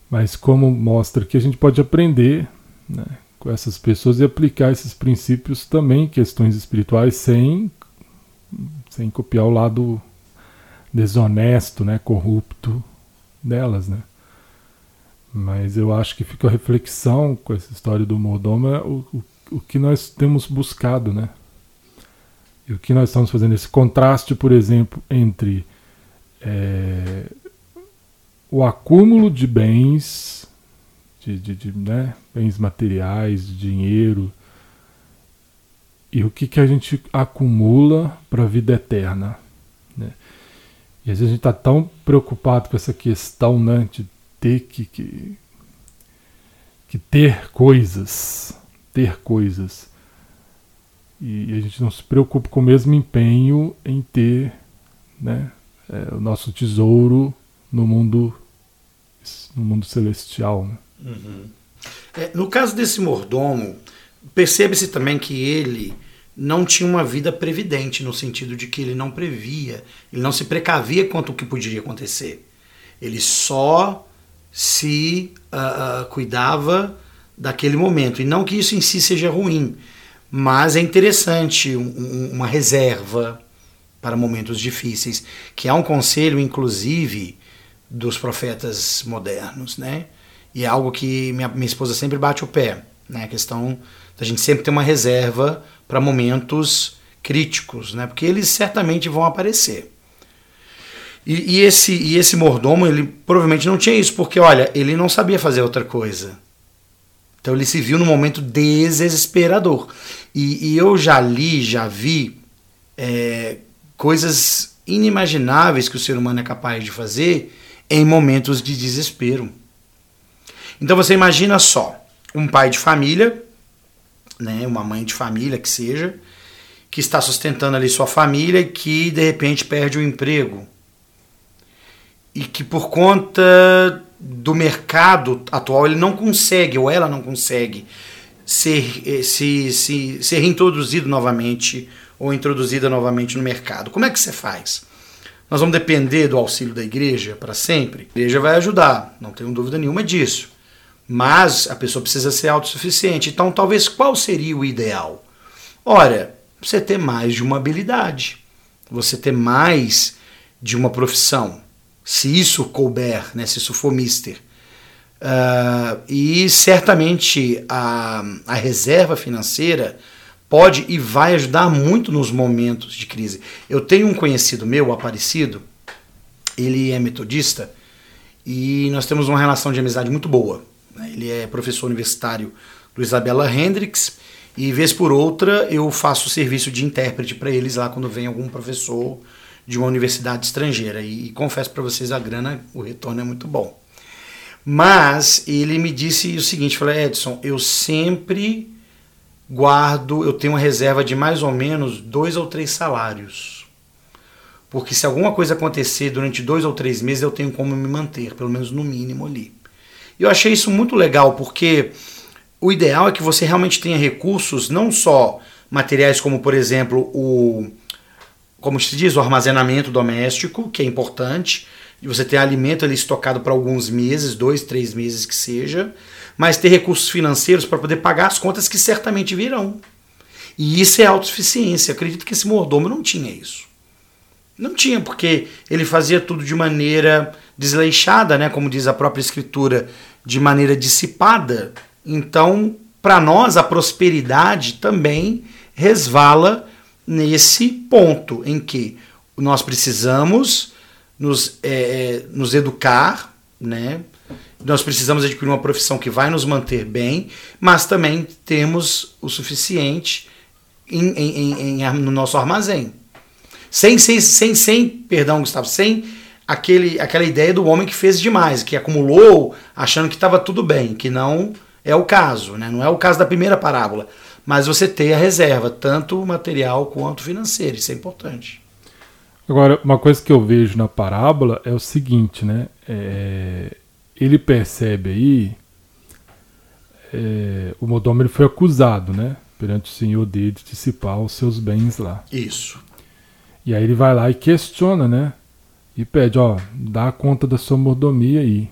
Mas como mostra que a gente pode aprender né, com essas pessoas e aplicar esses princípios também em questões espirituais sem, sem copiar o lado desonesto, né, corrupto delas, né? Mas eu acho que fica a reflexão com essa história do mordomo é o, o, o que nós temos buscado, né? E o que nós estamos fazendo, esse contraste, por exemplo, entre é, o acúmulo de bens de, de, de né, bens materiais, dinheiro. E o que, que a gente acumula para a vida eterna. Né? E às vezes a gente está tão preocupado com essa questão né, de ter que, que, que ter coisas, ter coisas. E a gente não se preocupa com o mesmo empenho em ter né, é, o nosso tesouro no mundo, no mundo celestial. Né? Uhum. É, no caso desse mordomo, percebe-se também que ele não tinha uma vida previdente, no sentido de que ele não previa, ele não se precavia quanto o que poderia acontecer. Ele só se uh, uh, cuidava daquele momento. E não que isso em si seja ruim, mas é interessante um, uma reserva para momentos difíceis, que é um conselho, inclusive, dos profetas modernos, né? E é algo que minha, minha esposa sempre bate o pé, né? A questão da gente sempre ter uma reserva para momentos críticos, né? Porque eles certamente vão aparecer. E, e, esse, e esse mordomo, ele provavelmente não tinha isso, porque, olha, ele não sabia fazer outra coisa. Então ele se viu num momento desesperador. E, e eu já li, já vi é, coisas inimagináveis que o ser humano é capaz de fazer em momentos de desespero. Então você imagina só, um pai de família, né, uma mãe de família que seja, que está sustentando ali sua família e que de repente perde o emprego. E que por conta do mercado atual ele não consegue, ou ela não consegue, ser, eh, se, se, ser reintroduzido novamente ou introduzida novamente no mercado. Como é que você faz? Nós vamos depender do auxílio da igreja para sempre? A igreja vai ajudar, não tenho dúvida nenhuma disso. Mas a pessoa precisa ser autossuficiente. Então, talvez qual seria o ideal? Ora, você ter mais de uma habilidade, você ter mais de uma profissão se isso couber, né, se isso for mister. Uh, e certamente a, a reserva financeira pode e vai ajudar muito nos momentos de crise. Eu tenho um conhecido meu, Aparecido, ele é metodista e nós temos uma relação de amizade muito boa. Né. Ele é professor universitário do Isabella Hendricks e, vez por outra, eu faço serviço de intérprete para eles lá quando vem algum professor de uma universidade estrangeira. E, e confesso para vocês, a grana, o retorno é muito bom. Mas ele me disse o seguinte: falei, Edson, eu sempre guardo, eu tenho uma reserva de mais ou menos dois ou três salários. Porque se alguma coisa acontecer durante dois ou três meses, eu tenho como me manter, pelo menos no mínimo ali. E eu achei isso muito legal, porque o ideal é que você realmente tenha recursos, não só materiais como, por exemplo, o, como se diz, o armazenamento doméstico, que é importante, de você ter alimento ali estocado para alguns meses, dois, três meses que seja, mas ter recursos financeiros para poder pagar as contas que certamente virão. E isso é autossuficiência. Acredito que esse mordomo não tinha isso. Não tinha, porque ele fazia tudo de maneira desleixada, né? como diz a própria escritura, de maneira dissipada. Então, para nós, a prosperidade também resvala nesse ponto em que nós precisamos nos, é, é, nos educar, né? nós precisamos adquirir uma profissão que vai nos manter bem, mas também temos o suficiente em, em, em, no nosso armazém. Sem, sem, sem, sem, perdão, Gustavo, sem aquele, aquela ideia do homem que fez demais, que acumulou achando que estava tudo bem, que não é o caso, né? não é o caso da primeira parábola mas você ter a reserva, tanto material quanto financeira, isso é importante. Agora, uma coisa que eu vejo na parábola é o seguinte, né? É, ele percebe aí, é, o Modômero foi acusado, né? Perante o senhor dele de dissipar os seus bens lá. Isso. E aí ele vai lá e questiona, né? E pede, ó, dá conta da sua mordomia aí,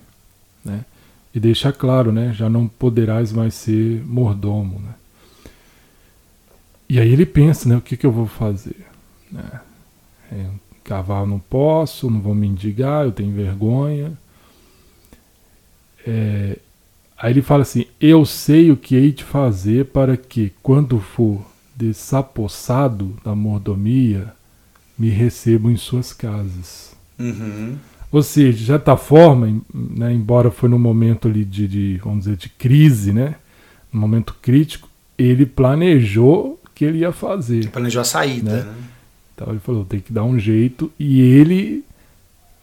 né? E deixa claro, né? Já não poderás mais ser mordomo, né? E aí ele pensa, né? O que, que eu vou fazer? Né? É, cavalo não posso, não vou me indigar, eu tenho vergonha. É, aí ele fala assim: Eu sei o que hei de fazer para que, quando for desapossado da mordomia, me recebam em suas casas. Uhum. Ou seja, de certa forma, né, embora foi num momento ali de, de, vamos dizer, de crise, né, um momento crítico, ele planejou o que ele ia fazer. Ele planejou a saída, né? né? Então ele falou, tem que dar um jeito, e ele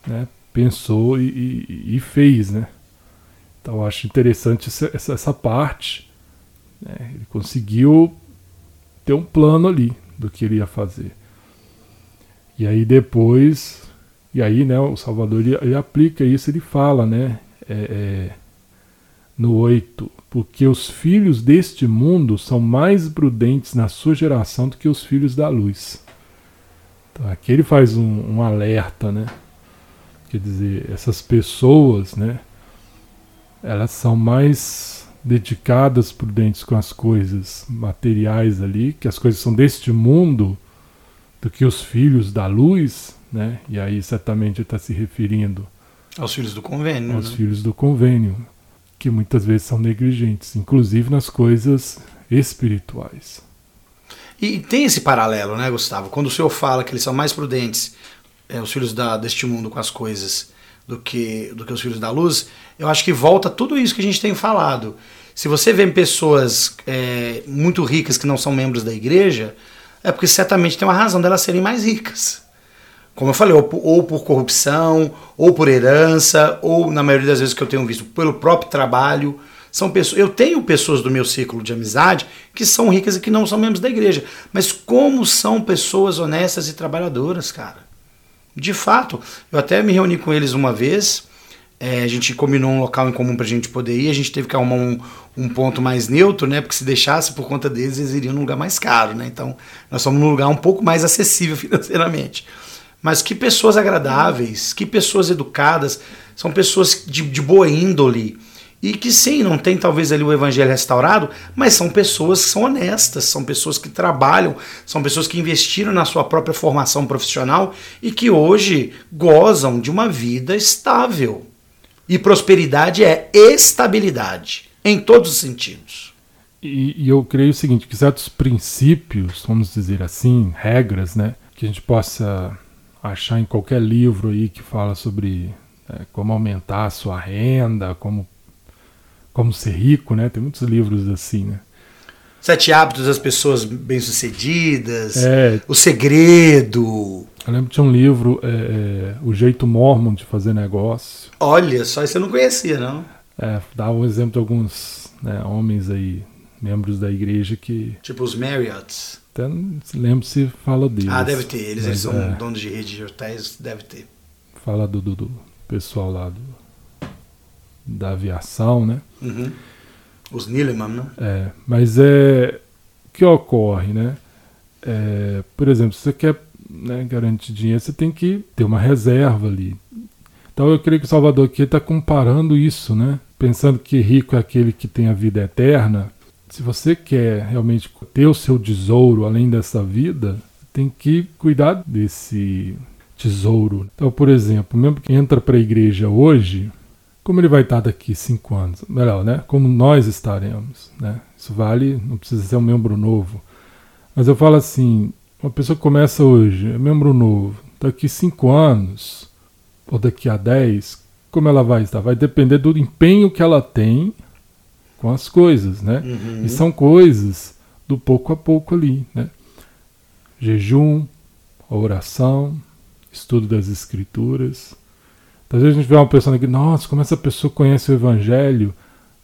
né, pensou e, e, e, fez, né? Então eu acho interessante essa, essa, essa parte. Né? Ele conseguiu ter um plano ali do que ele ia fazer. E aí depois, e aí né, o Salvador ele, ele aplica isso, ele fala, né? É, é, no 8, porque os filhos deste mundo são mais prudentes na sua geração do que os filhos da luz. Então, aqui ele faz um, um alerta, né? Quer dizer, essas pessoas, né? Elas são mais dedicadas, prudentes com as coisas materiais ali, que as coisas são deste mundo, do que os filhos da luz, né? E aí certamente está se referindo aos filhos do convênio. Aos né? filhos do convênio, que muitas vezes são negligentes, inclusive nas coisas espirituais. E tem esse paralelo, né, Gustavo? Quando o senhor fala que eles são mais prudentes, é, os filhos da, deste mundo com as coisas, do que, do que os filhos da luz, eu acho que volta tudo isso que a gente tem falado. Se você vê pessoas é, muito ricas que não são membros da igreja, é porque certamente tem uma razão delas serem mais ricas. Como eu falei, ou por, ou por corrupção, ou por herança, ou na maioria das vezes que eu tenho visto, pelo próprio trabalho. São pessoas, eu tenho pessoas do meu círculo de amizade que são ricas e que não são membros da igreja. Mas como são pessoas honestas e trabalhadoras, cara? De fato, eu até me reuni com eles uma vez. É, a gente combinou um local em comum pra gente poder ir. A gente teve que arrumar um, um ponto mais neutro, né? Porque se deixasse por conta deles, eles iriam num lugar mais caro, né? Então, nós fomos num lugar um pouco mais acessível financeiramente. Mas que pessoas agradáveis, que pessoas educadas, são pessoas de, de boa índole. E que sim, não tem talvez ali o evangelho restaurado, mas são pessoas que são honestas, são pessoas que trabalham, são pessoas que investiram na sua própria formação profissional e que hoje gozam de uma vida estável. E prosperidade é estabilidade em todos os sentidos. E, e, eu creio o seguinte, que certos princípios, vamos dizer assim, regras, né, que a gente possa achar em qualquer livro aí que fala sobre é, como aumentar a sua renda, como, como ser rico, né, tem muitos livros assim, né. Sete hábitos das pessoas bem-sucedidas, é, o segredo. Eu lembro que tinha um livro, é, é, O Jeito Mormon de Fazer Negócio. Olha, só isso eu não conhecia, não. É, dá um exemplo de alguns né, homens aí, membros da igreja que. Tipo os Marriotts. Até não lembro se fala deles. Ah, deve ter. Eles, eles são é, donos de rede de hotéis, deve ter. Fala do, do, do pessoal lá do, da aviação, né? Uhum. Os Nileman, né? É, mas é. O que ocorre, né? É, por exemplo, se você quer né, garantir dinheiro, você tem que ter uma reserva ali. Então eu creio que o Salvador aqui está comparando isso, né? Pensando que rico é aquele que tem a vida eterna. Se você quer realmente ter o seu tesouro além dessa vida, tem que cuidar desse tesouro. Então, por exemplo, mesmo que entra para a igreja hoje, como ele vai estar daqui cinco anos? Melhor, né? Como nós estaremos, né? Isso vale, não precisa ser um membro novo. Mas eu falo assim, uma pessoa que começa hoje, é membro novo, daqui cinco anos, ou daqui a 10, como ela vai estar? Vai depender do empenho que ela tem com as coisas, né? Uhum. E são coisas do pouco a pouco ali, né? Jejum, oração, estudo das escrituras. Às vezes a gente vê uma pessoa que, nossa, como essa pessoa conhece o evangelho,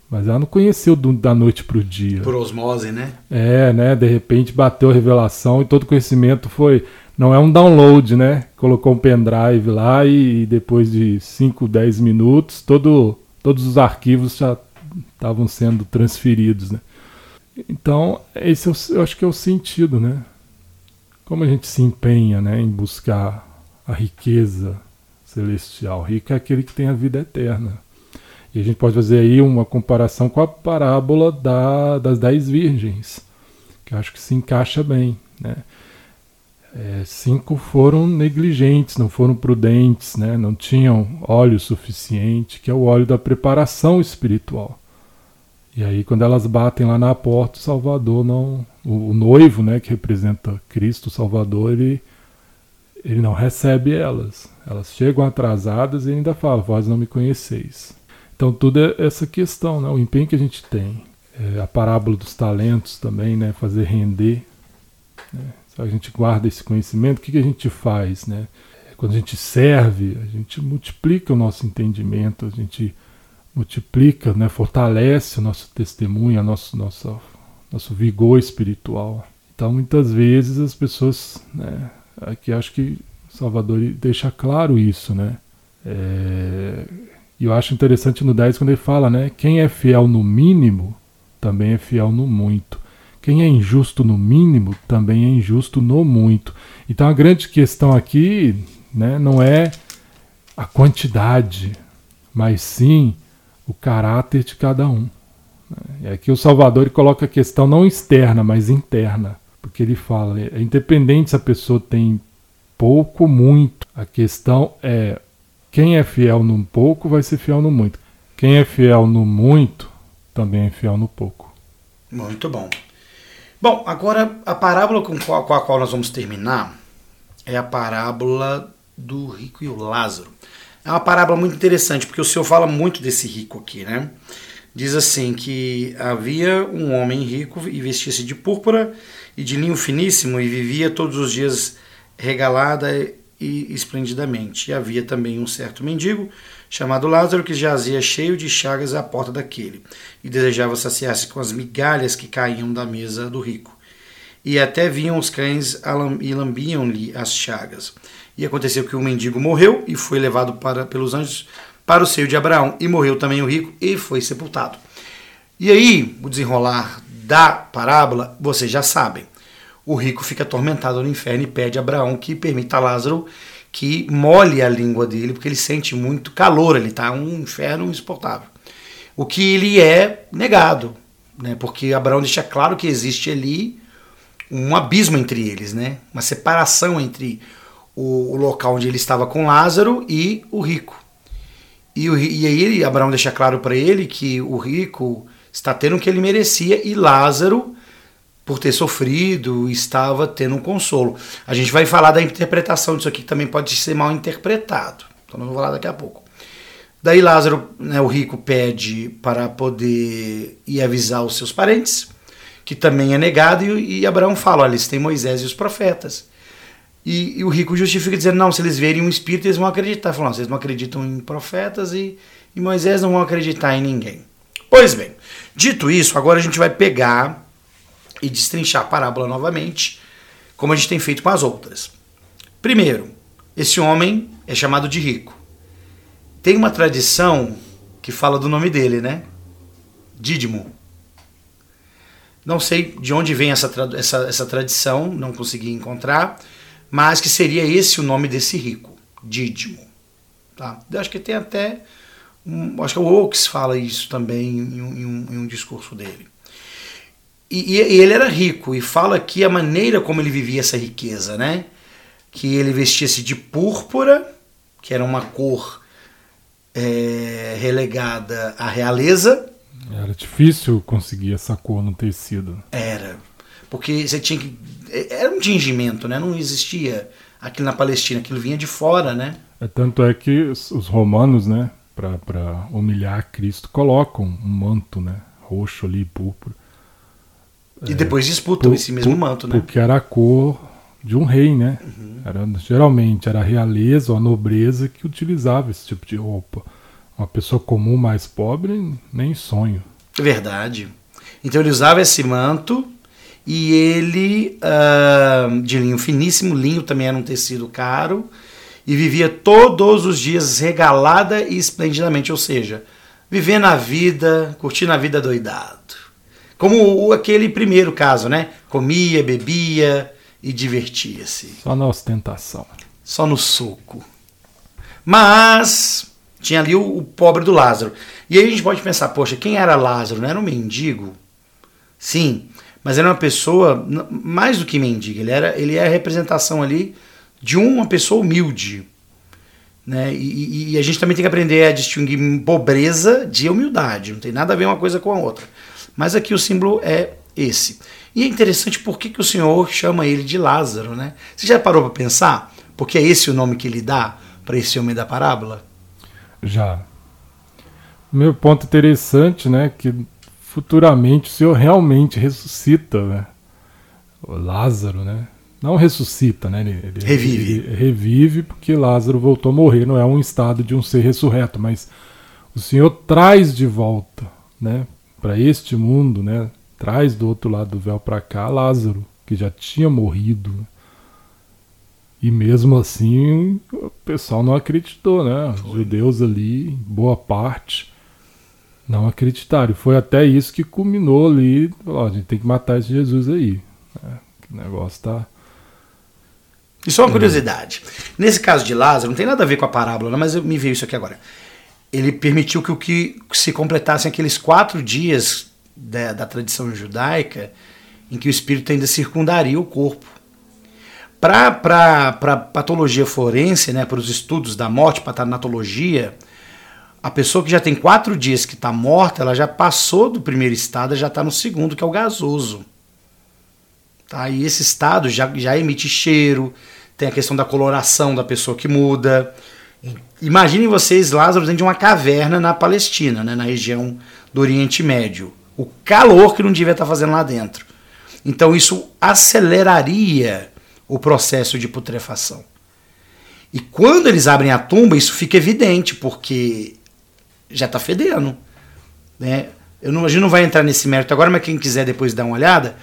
mas ela não conheceu do, da noite para o dia. Por osmose, né? É, né? De repente bateu a revelação e todo conhecimento foi não é um download, né? Colocou um pendrive lá e, depois de 5, 10 minutos, todo, todos os arquivos já estavam sendo transferidos, né? Então, esse eu, é eu acho que é o sentido, né? Como a gente se empenha né, em buscar a riqueza celestial. Rico é aquele que tem a vida eterna. E a gente pode fazer aí uma comparação com a parábola da, das dez virgens, que acho que se encaixa bem, né? é, cinco foram negligentes, não foram prudentes, né? não tinham óleo suficiente, que é o óleo da preparação espiritual. E aí, quando elas batem lá na porta, o Salvador não. O, o noivo, né, que representa Cristo, o Salvador, ele, ele não recebe elas. Elas chegam atrasadas e ainda fala: Vós não me conheceis. Então, tudo é essa questão, né? o empenho que a gente tem. É, a parábola dos talentos também, né? fazer render. Né? A gente guarda esse conhecimento, o que, que a gente faz? Né? Quando a gente serve, a gente multiplica o nosso entendimento, a gente multiplica, né? fortalece o nosso testemunho, nosso, nosso, nosso vigor espiritual. Então, muitas vezes as pessoas, né, aqui acho que Salvador deixa claro isso, né? É, e eu acho interessante no 10 quando ele fala, né? Quem é fiel no mínimo, também é fiel no muito. Quem é injusto no mínimo, também é injusto no muito. Então a grande questão aqui, né, não é a quantidade, mas sim o caráter de cada um. E aqui o Salvador coloca a questão não externa, mas interna. Porque ele fala, é independente se a pessoa tem pouco ou muito. A questão é quem é fiel no pouco vai ser fiel no muito. Quem é fiel no muito também é fiel no pouco. Muito bom. Bom, agora a parábola com, com a qual nós vamos terminar é a parábola do rico e o Lázaro. É uma parábola muito interessante, porque o Senhor fala muito desse rico aqui, né? Diz assim que havia um homem rico e vestia-se de púrpura e de linho finíssimo e vivia todos os dias regalada e esplendidamente. E havia também um certo mendigo chamado Lázaro que jazia cheio de chagas à porta daquele e desejava saciar-se com as migalhas que caíam da mesa do rico. E até vinham os cães e lambiam-lhe as chagas. E aconteceu que o mendigo morreu e foi levado para, pelos anjos para o seio de Abraão. E morreu também o rico e foi sepultado. E aí, o desenrolar da parábola, vocês já sabem. O rico fica atormentado no inferno e pede a Abraão que permita a Lázaro que molhe a língua dele, porque ele sente muito calor, ele está um inferno insuportável. O que ele é negado, né? porque Abraão deixa claro que existe ali um abismo entre eles, né? uma separação entre o, o local onde ele estava com Lázaro e o rico. E, e aí Abraão deixa claro para ele que o rico está tendo o que ele merecia e Lázaro, por ter sofrido, estava tendo um consolo. A gente vai falar da interpretação disso aqui que também pode ser mal interpretado. Então nós vamos falar daqui a pouco. Daí Lázaro, né, o rico, pede para poder ir avisar os seus parentes, que também é negado, e, e Abraão fala: olha, eles têm Moisés e os profetas. E, e, o rico justifica dizendo: não, se eles verem um espírito, eles vão acreditar. Falando, vocês não acreditam em profetas e, e Moisés não vão acreditar em ninguém. Pois bem, dito isso, agora a gente vai pegar e destrinchar a parábola novamente, como a gente tem feito com as outras. Primeiro, esse homem é chamado de rico. Tem uma tradição que fala do nome dele, né? Dídimo. Não sei de onde vem essa, essa, essa tradição, não consegui encontrar, mas que seria esse o nome desse rico, Dídimo. Tá? Eu acho que tem até um, acho que o Oaks fala isso também em um, em um, em um discurso dele. E, e, ele era rico e fala aqui a maneira como ele vivia essa riqueza, né? Que ele vestia-se de púrpura, que era uma cor é, relegada à realeza. Era difícil conseguir essa cor no tecido. Era, porque você tinha que era um tingimento, né? Não existia aquilo na Palestina, aquilo vinha de fora, né? É tanto é que os, os romanos, né? para humilhar Cristo, colocam um manto né, roxo ali, púrpura. E depois disputam esse mesmo manto, né? Porque era a cor de um rei, né? Uhum. Era, geralmente era a realeza ou a nobreza que utilizava esse tipo de roupa. Uma pessoa comum mais pobre, nem sonho. Verdade. Então ele usava esse manto e ele, uh, de linho finíssimo, linho também era um tecido caro, e vivia todos os dias regalada e esplendidamente, ou seja, vivendo a vida, curtindo a vida doidado. Como aquele primeiro caso, né? Comia, bebia e divertia-se. Só na ostentação. Só no suco. Mas tinha ali o, o, pobre do Lázaro. E aí a gente pode pensar, poxa, quem era Lázaro? Não era um mendigo? Sim, mas era uma pessoa mais do que mendiga. Ele era, ele é a representação ali de uma pessoa humilde. Né? E, e, a gente também tem que aprender a distinguir pobreza de humildade. Não tem nada a ver uma coisa com a outra. Mas aqui o símbolo é esse. E é interessante por que, que o Senhor chama ele de Lázaro. Né? Você já parou para pensar? Porque é esse o nome que ele dá para esse homem da parábola? Já. Meu ponto interessante, né, que futuramente o Senhor realmente ressuscita, né? O Lázaro, né? Não ressuscita, né? Ele, ele revive. Ele revive porque Lázaro voltou a morrer, não é um estado de um ser ressurreto, mas o Senhor traz de volta, né, para este mundo, né? Traz do outro lado do véu para cá Lázaro, que já tinha morrido. E mesmo assim, o pessoal não acreditou, né? Os judeus ali, boa parte, não acreditaram. Foi até isso que culminou ali. Ó, a gente tem que matar esse Jesus aí. Né? O negócio tá. Isso é uma curiosidade. Nesse caso de Lázaro, não tem nada a ver com a parábola, mas me veio isso aqui agora. Ele permitiu que o que se completassem aqueles quatro dias da, da tradição judaica em que o espírito ainda circundaria o corpo. Para patologia forense, né, para os estudos da morte, para a tanatologia, a pessoa que já tem quatro dias que está morta, ela já passou do primeiro estado, já está no segundo, que é o gasoso. Tá? E esse estado já, já emite cheiro, tem a questão da coloração da pessoa que muda. Imaginem vocês Lázaro dentro de uma caverna na Palestina, né, na região do Oriente Médio. O calor que não devia estar tá fazendo lá dentro. Então isso aceleraria o processo de putrefação. E quando eles abrem a tumba, isso fica evidente, porque já está fedendo. Né? Eu não, a gente não vai entrar nesse mérito agora, mas quem quiser depois dar uma olhada,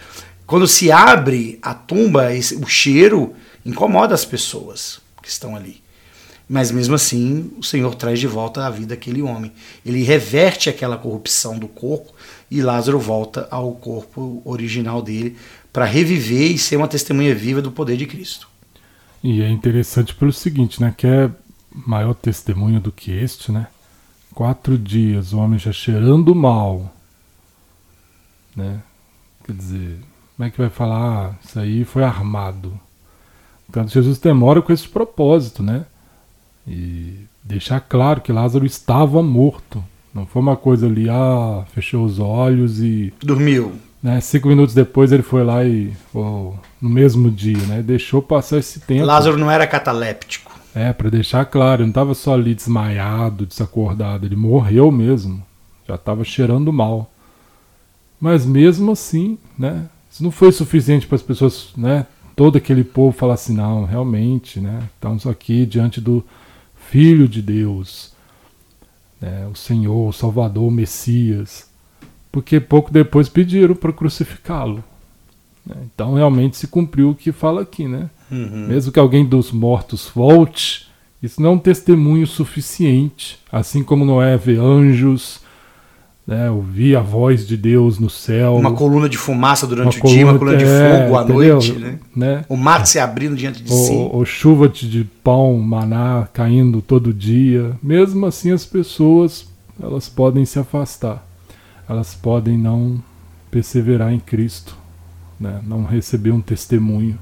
quando se abre a tumba, esse, o cheiro incomoda as pessoas que estão ali. Mas mesmo assim, o Senhor traz de volta a vida aquele homem. Ele reverte aquela corrupção do corpo e Lázaro volta ao corpo original dele para reviver e ser uma testemunha viva do poder de Cristo. E é interessante pelo seguinte, né? Que é maior testemunho do que este, né? Quatro dias, o homem já cheirando mal, né? Quer dizer, como é que vai falar? Ah, isso aí foi armado. Então Jesus demora com esse propósito, né? E deixar claro que Lázaro estava morto. Não foi uma coisa ali, ah, fechou os olhos e. Dormiu. Né, cinco minutos depois ele foi lá e. Oh, no mesmo dia, né? Deixou passar esse tempo. Lázaro não era cataléptico. É, para deixar claro, não estava só ali desmaiado, desacordado, ele morreu mesmo. Já estava cheirando mal. Mas mesmo assim, né? Isso não foi suficiente para as pessoas, né? Todo aquele povo falar assim, não, realmente, né? Estamos aqui diante do Filho de Deus, né, o Senhor, o Salvador, o Messias. Porque pouco depois pediram para crucificá-lo. Né? Então realmente se cumpriu o que fala aqui, né? Uhum. Mesmo que alguém dos mortos volte, isso não é um testemunho suficiente. Assim como não é ver anjos, né, ouvir a voz de Deus no céu. Uma coluna de fumaça durante o dia, uma coluna de é, fogo à entendeu? noite. Né? né? O mar se abrindo diante de ou, si. Ou chuva de pão, maná caindo todo dia. Mesmo assim, as pessoas elas podem se afastar. Elas podem não perseverar em Cristo, né? não receber um testemunho.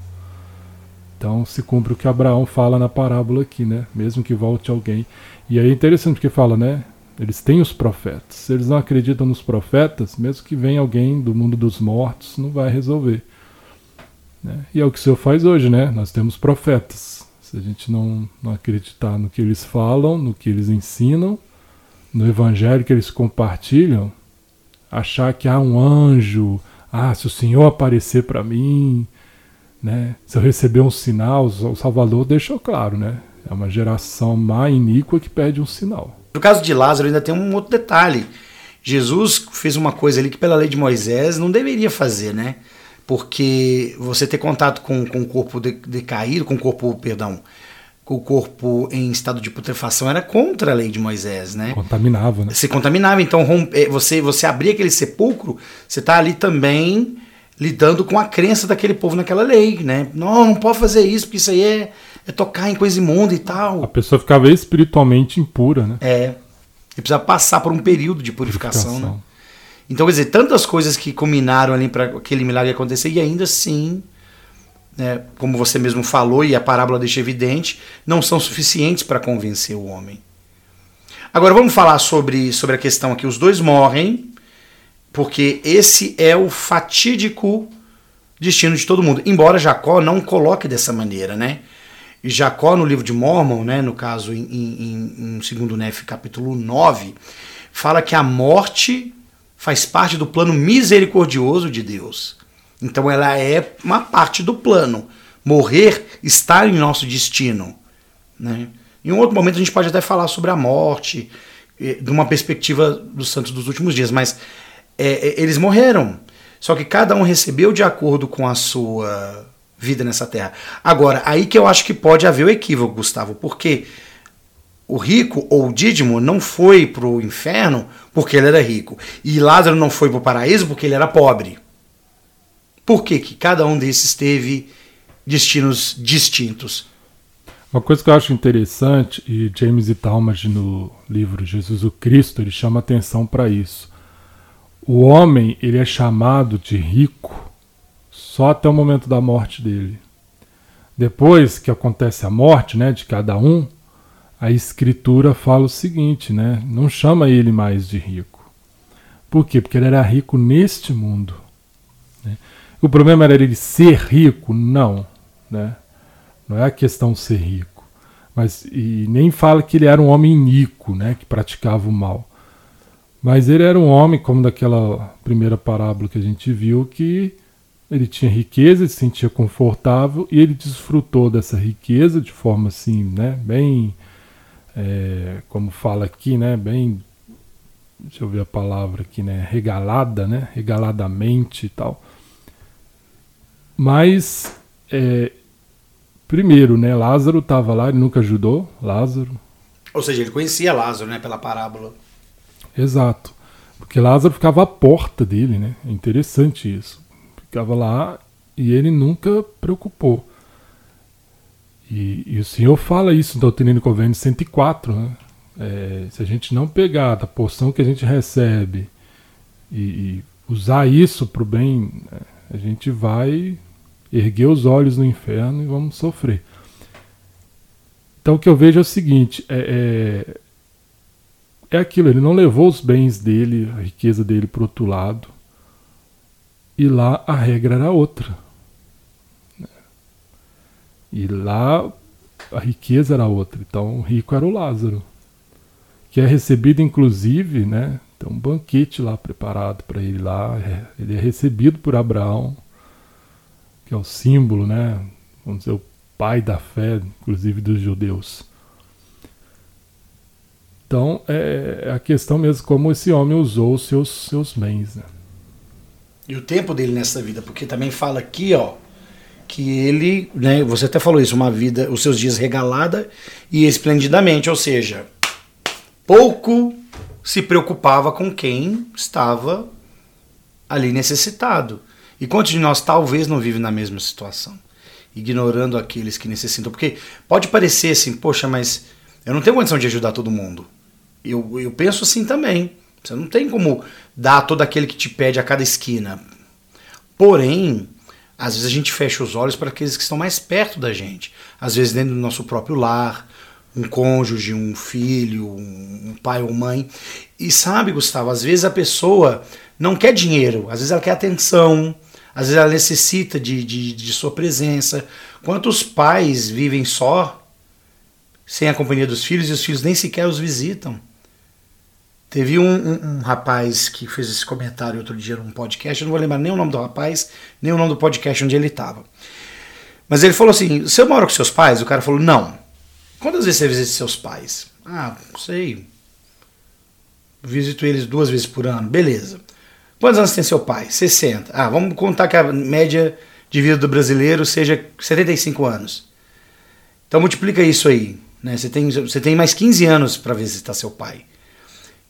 Então se cumpre o que Abraão fala na parábola aqui, né? Mesmo que volte alguém. E aí é interessante porque fala, né? Eles têm os profetas. Se eles não acreditam nos profetas, mesmo que venha alguém do mundo dos mortos, não vai resolver. Né? E é o que o Senhor faz hoje, né? Nós temos profetas. Se a gente não, não acreditar no que eles falam, no que eles ensinam, no evangelho que eles compartilham, achar que há um anjo, ah, se o Senhor aparecer para mim, né? Se eu receber um sinal, o Salvador deixou claro, né? É uma geração má iníqua que pede um sinal. No caso de Lázaro ainda tem um outro detalhe. Jesus fez uma coisa ali que pela lei de Moisés não deveria fazer, né? Porque você ter contato com, com o corpo decaído, com o corpo, perdão, com o corpo em estado de putrefação era contra a lei de Moisés, né? Contaminava, né? Se contaminava. Então, é, você, você abrir aquele sepulcro, você está ali também lidando com a crença daquele povo naquela lei, né? Não, não pode fazer isso, porque isso aí é, é tocar em coisa imunda e tal. A pessoa ficava espiritualmente impura, né? É. E precisa passar por um período de purificação, né? purificação. né? Então, quer dizer, tantas coisas que combinaram ali para aquele milagre acontecer e ainda assim, né, como você mesmo falou e a parábola deixa evidente, não são suficientes para convencer o homem. Agora vamos falar sobre, sobre a questão aqui. Os dois morrem, porque esse é o fatídico destino de todo mundo. Embora Jacó não coloque dessa maneira, né? E Jacó, no livro de Mormon, né, no caso em, em, em 2 Nef, capítulo 9, fala que a morte faz parte do plano misericordioso de Deus. Então ela é uma parte do plano. Morrer está em nosso destino. Né? Em um outro momento a gente pode até falar sobre a morte, eh, de uma perspectiva dos santos dos últimos dias, mas é, é, eles morreram. Só que cada um recebeu de acordo com a sua vida nessa terra. Agora, aí que eu acho que pode haver o equívoco, Gustavo, porque o rico ou o Dídimo não foi para o inferno porque ele era rico. E Lázaro não foi para o paraíso porque ele era pobre. Por que, que cada um desses teve destinos distintos? Uma coisa que eu acho interessante, e James e Talmage no livro Jesus o Cristo, ele chama atenção para isso. O homem, ele é chamado de rico só até o momento da morte dele. Depois que acontece a morte, né, de cada um, a escritura fala o seguinte, né? Não chama ele mais de rico. Por quê? Porque ele era rico neste mundo. Né? O problema era ele ser rico? Não, né? Não é a questão ser rico. Mas, e nem fala que ele era um homem iníquo, né, que praticava o mal. Mas ele era um homem, como daquela primeira parábola que a gente viu, que ele tinha riqueza, ele se sentia confortável e ele desfrutou dessa riqueza de forma assim, né, bem, é, como fala aqui, né, bem, deixa eu ver a palavra aqui, né, regalada, né, regaladamente e tal. Mas é, Primeiro, né? Lázaro estava lá, ele nunca ajudou Lázaro. Ou seja, ele conhecia Lázaro, né? Pela parábola. Exato. Porque Lázaro ficava à porta dele, né? É interessante isso. Ficava lá e ele nunca preocupou. E, e o Senhor fala isso no Doutrina e Convênio 104, né? É, se a gente não pegar da porção que a gente recebe e, e usar isso para o bem, né? a gente vai erguer os olhos no inferno e vamos sofrer. Então o que eu vejo é o seguinte: é, é, é aquilo, ele não levou os bens dele, a riqueza dele para outro lado, e lá a regra era outra. E lá a riqueza era outra. Então o rico era o Lázaro, que é recebido inclusive, né? Tem um banquete lá preparado para ele lá. É, ele é recebido por Abraão que é o símbolo, né? Vamos dizer, o pai da fé, inclusive dos judeus. Então, é a questão mesmo como esse homem usou os seus, seus bens. Né? E o tempo dele nessa vida, porque também fala aqui, ó, que ele, né, você até falou isso, uma vida, os seus dias regalada e esplendidamente, ou seja, pouco se preocupava com quem estava ali necessitado. E quantos de nós talvez não vivem na mesma situação? Ignorando aqueles que necessitam. Porque pode parecer assim, poxa, mas eu não tenho condição de ajudar todo mundo. Eu, eu penso assim também. Você não tem como dar todo aquele que te pede a cada esquina. Porém, às vezes a gente fecha os olhos para aqueles que estão mais perto da gente. Às vezes dentro do nosso próprio lar, um cônjuge, um filho, um pai ou mãe. E sabe, Gustavo, às vezes a pessoa não quer dinheiro, às vezes ela quer atenção, às vezes ela necessita de, de, de sua presença. Quantos pais vivem só, sem a companhia dos filhos, e os filhos nem sequer os visitam? Teve um, um, um, rapaz que fez esse comentário outro dia num podcast, eu não vou lembrar nem o nome do rapaz, nem o nome do podcast onde ele estava. Mas ele falou assim: Você mora com seus pais? O cara falou: Não. Quantas vezes você visita seus pais? Ah, não sei. Visito eles duas vezes por ano. Beleza. Quantos anos tem seu pai? 60. Ah, vamos contar que a média de vida do brasileiro seja 75 anos. Então multiplica isso aí. Né? Você, tem, você tem mais 15 anos para visitar seu pai.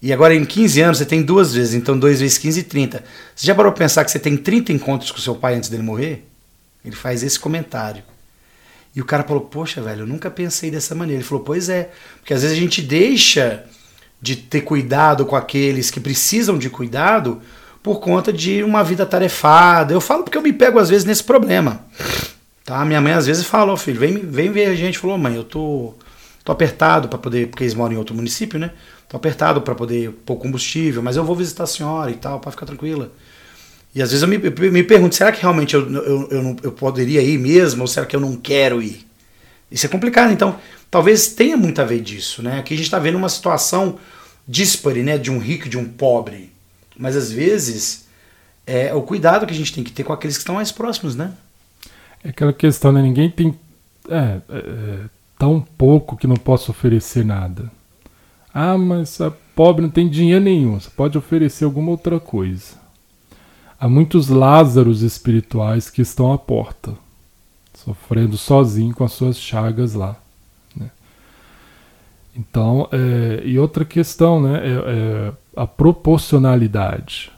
E agora em 15 anos você tem duas vezes, então 2 vezes 15, 30. Você já parou para pensar que você tem 30 encontros com seu pai antes dele morrer? Ele faz esse comentário. E o cara falou: Poxa, velho, eu nunca pensei dessa maneira. Ele falou: Pois é, porque às vezes a gente deixa de ter cuidado com aqueles que precisam de cuidado por conta de uma vida tarefada. Eu falo porque eu me pego às vezes nesse problema. Tá? Minha mãe às vezes fala, filho, vem, vem ver a gente. Falou, mãe, eu tô, tô apertado para poder, porque eles moram em outro município, né? Tô apertado para poder pôr combustível, mas eu vou visitar a senhora e tal, para ficar tranquila. E às vezes eu me, me pergunto, será que realmente eu, eu, eu, não, eu poderia ir mesmo, ou será que eu não quero ir? Isso é complicado. Então, talvez tenha muito a ver disso, né? Aqui a gente está vendo uma situação díspare, né? De um rico e de um pobre. Mas às vezes é o cuidado que a gente tem que ter com aqueles que estão mais próximos, né? É aquela questão, né? Ninguém tem é, é, é tão pouco que não possa oferecer nada. Ah, mas a pobre não tem dinheiro nenhum. Você pode oferecer alguma outra coisa. Há muitos Lázaros espirituais que estão à porta, sofrendo sozinho com as suas chagas lá. Né? Então, é, e outra questão, né, é, é a proporcionalidade.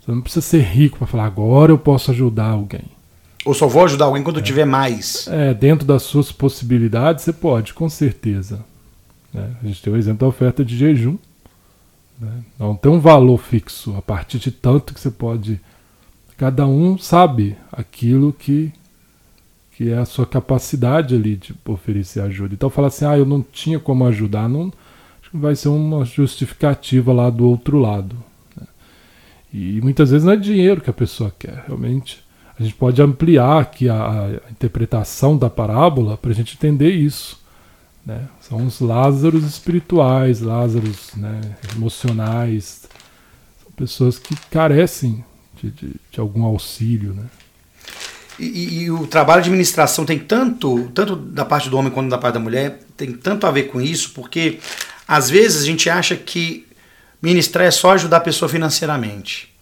Você não precisa ser rico para falar agora eu posso ajudar alguém. Ou só vou ajudar alguém quando eu tiver mais. É, dentro das suas possibilidades, você pode, com certeza. Né? A gente tem o exemplo da oferta de jejum. Né? Não tem um valor fixo. A partir de tanto que você pode. Cada um sabe aquilo que, que é a sua capacidade ali de oferecer ajuda. Então, falar assim, ah, eu não tinha como ajudar, não, acho que vai ser uma justificativa lá do outro lado. Né? E muitas vezes não é dinheiro que a pessoa quer, realmente a gente pode ampliar aqui a, a interpretação da parábola para a gente entender isso. Né? São os Lázaros espirituais, Lázaros né, emocionais, são pessoas que carecem de, de, de algum auxílio. Né? E, e, o trabalho de administração tem tanto, tanto da parte do homem quanto da parte da mulher, tem tanto a ver com isso, porque às vezes a gente acha que ministrar é só ajudar a pessoa financeiramente.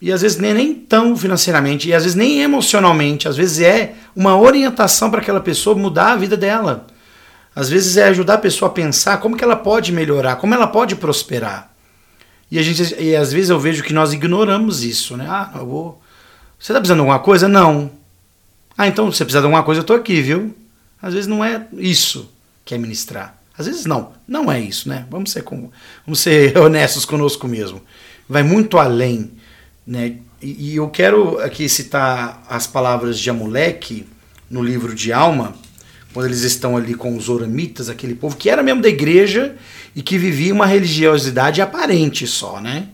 E às vezes nem, nem tão financeiramente, e às vezes nem emocionalmente, às vezes é uma orientação para aquela pessoa mudar a vida dela. Às vezes é ajudar a pessoa a pensar como que ela pode melhorar, como ela pode prosperar. E, a gente, e às vezes eu vejo que nós ignoramos isso, né? Ah, eu vou. Você está precisando de alguma coisa? Não. Ah, então você precisa de alguma coisa, eu estou aqui, viu? Às vezes não é isso que é ministrar. Às vezes não. Não é isso, né? Vamos ser, com, vamos ser honestos conosco mesmo. Vai muito além né? E, e eu quero aqui citar as palavras de Amulek no livro de Alma, quando eles estão ali com os oramitas, aquele povo que era mesmo da igreja e que vivia uma religiosidade aparente só, né?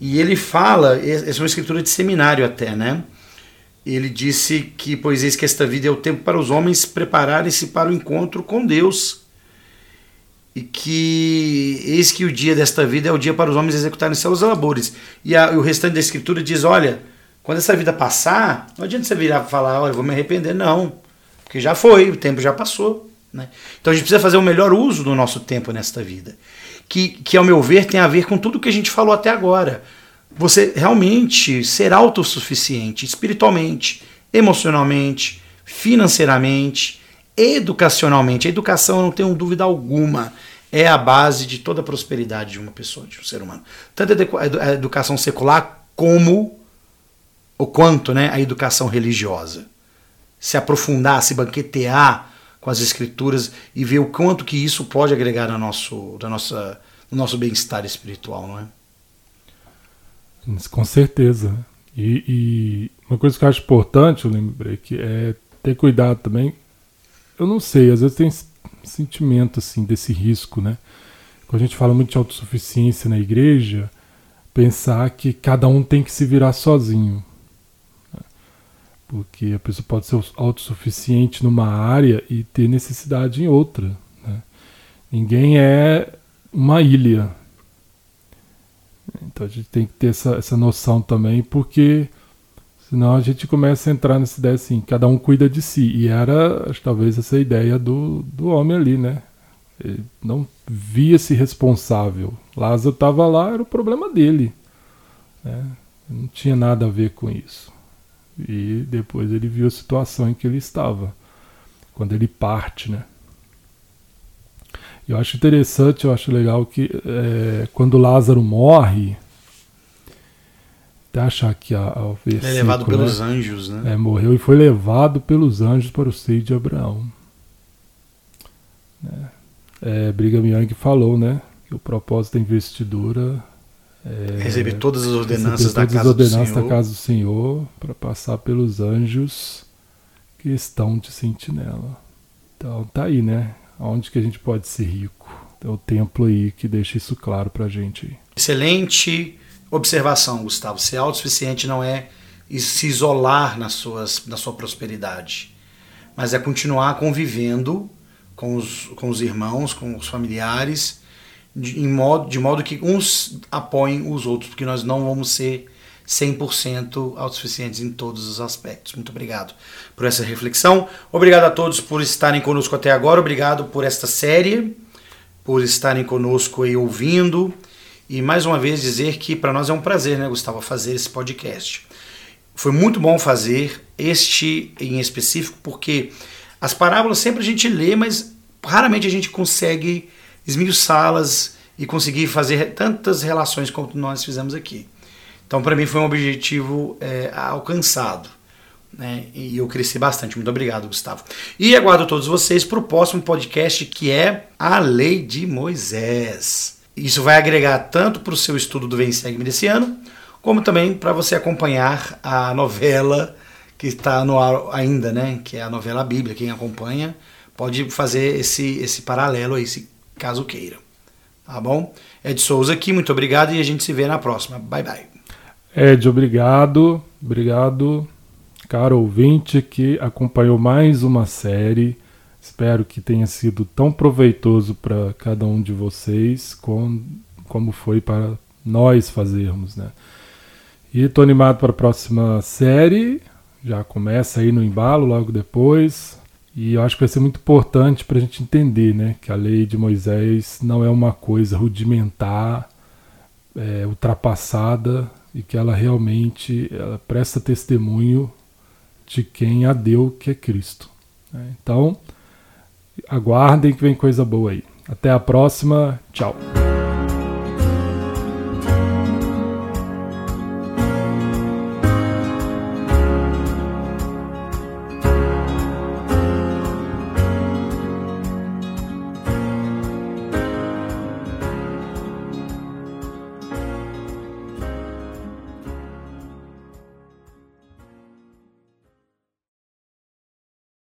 E ele fala, essa é uma escritura de seminário até, né? Ele disse que, pois eis que esta vida é o tempo para os homens prepararem-se para o encontro com Deus e que eis que o dia desta vida é o dia para os homens executarem seus labores. E, a, o restante da escritura diz: olha, quando essa vida passar, não adianta você virar e falar, olha, vou me arrepender, não, porque já foi, o tempo já passou. Né? Então a gente precisa fazer o melhor uso do nosso tempo nesta vida, que, que ao meu ver tem a ver com tudo que a gente falou até agora. Você realmente ser autossuficiente espiritualmente, emocionalmente, financeiramente, educacionalmente. A educação, eu não tenho dúvida alguma, é a base de toda a prosperidade de uma pessoa, de um ser humano. Tanto a educação secular como o quanto né, a educação religiosa. Se aprofundar, se banquetear com as escrituras e ver o quanto que isso pode agregar no nosso, na nossa, no nosso bem-estar espiritual, não é? Com certeza. E, e, uma coisa que eu acho importante, eu lembrei, que é ter cuidado também eu não sei, às vezes tem sentimento assim desse risco, né? Quando a gente fala muito de autossuficiência na igreja, pensar que cada um tem que se virar sozinho. Porque a pessoa pode ser autossuficiente numa área e ter necessidade em outra. Né? Ninguém é uma ilha. Então a gente tem que ter essa, essa noção também, porque Senão a gente começa a entrar nessa ideia assim, cada um cuida de si. E era, talvez, essa ideia do, do homem ali, né? Ele não via-se responsável. Lázaro estava lá, era o problema dele. Né? Não tinha nada a ver com isso. E depois ele viu a situação em que ele estava, quando ele parte, né? Eu acho interessante, eu acho legal que é, quando Lázaro morre, até achar aqui a, a versículo, é levado pelos né? anjos, né? É, morreu e foi levado pelos anjos para o seio de Abraão. É, é, Brigham Young falou, né? Que o propósito da investidura é receber todas as ordenanças, da, casa ordenanças da casa do Senhor para passar pelos anjos que estão de sentinela. Então tá aí, né? Onde que a gente pode ser rico? Tem o templo aí que deixa isso claro para a gente. Excelente Observação, Gustavo: ser autossuficiente não é se isolar nas suas, na sua prosperidade, mas é continuar convivendo com os, com os irmãos, com os familiares, de, modo, de modo que uns apoiem os outros, porque nós não vamos ser 100% autossuficientes em todos os aspectos. Muito obrigado por essa reflexão. Obrigado a todos por estarem conosco até agora. Obrigado por esta série, por estarem conosco aí ouvindo. E mais uma vez dizer que para nós é um prazer, né, Gustavo, fazer esse podcast. Foi muito bom fazer este em específico, porque as parábolas sempre a gente lê, mas raramente a gente consegue esmiuçá-las e conseguir fazer tantas relações como nós fizemos aqui. Então, para mim, foi um objetivo é, alcançado. Né? E eu cresci bastante. Muito obrigado, Gustavo. E aguardo todos vocês para o próximo podcast que é A Lei de Moisés. Isso vai agregar tanto para o seu estudo do Vem Segue-me desse ano, como também para você acompanhar a novela que está no ar ainda, né? Que é a novela Bíblia. Quem acompanha pode fazer esse, esse paralelo aí, caso queira. Tá bom? Ed Souza aqui, muito obrigado e a gente se vê na próxima. Bye bye. Ed, obrigado. Obrigado, caro ouvinte que acompanhou mais uma série. Espero que tenha sido tão proveitoso para cada um de vocês como, como foi para nós fazermos, né? E estou animado para a próxima série. Já começa aí no embalo logo depois. E eu acho que vai ser muito importante para a gente entender né, que a lei de Moisés não é uma coisa rudimentar, é, ultrapassada, e que ela realmente ela presta testemunho de quem a deu, que é Cristo. Né? Então, aguardem que vem coisa boa aí. Até a próxima. Tchau.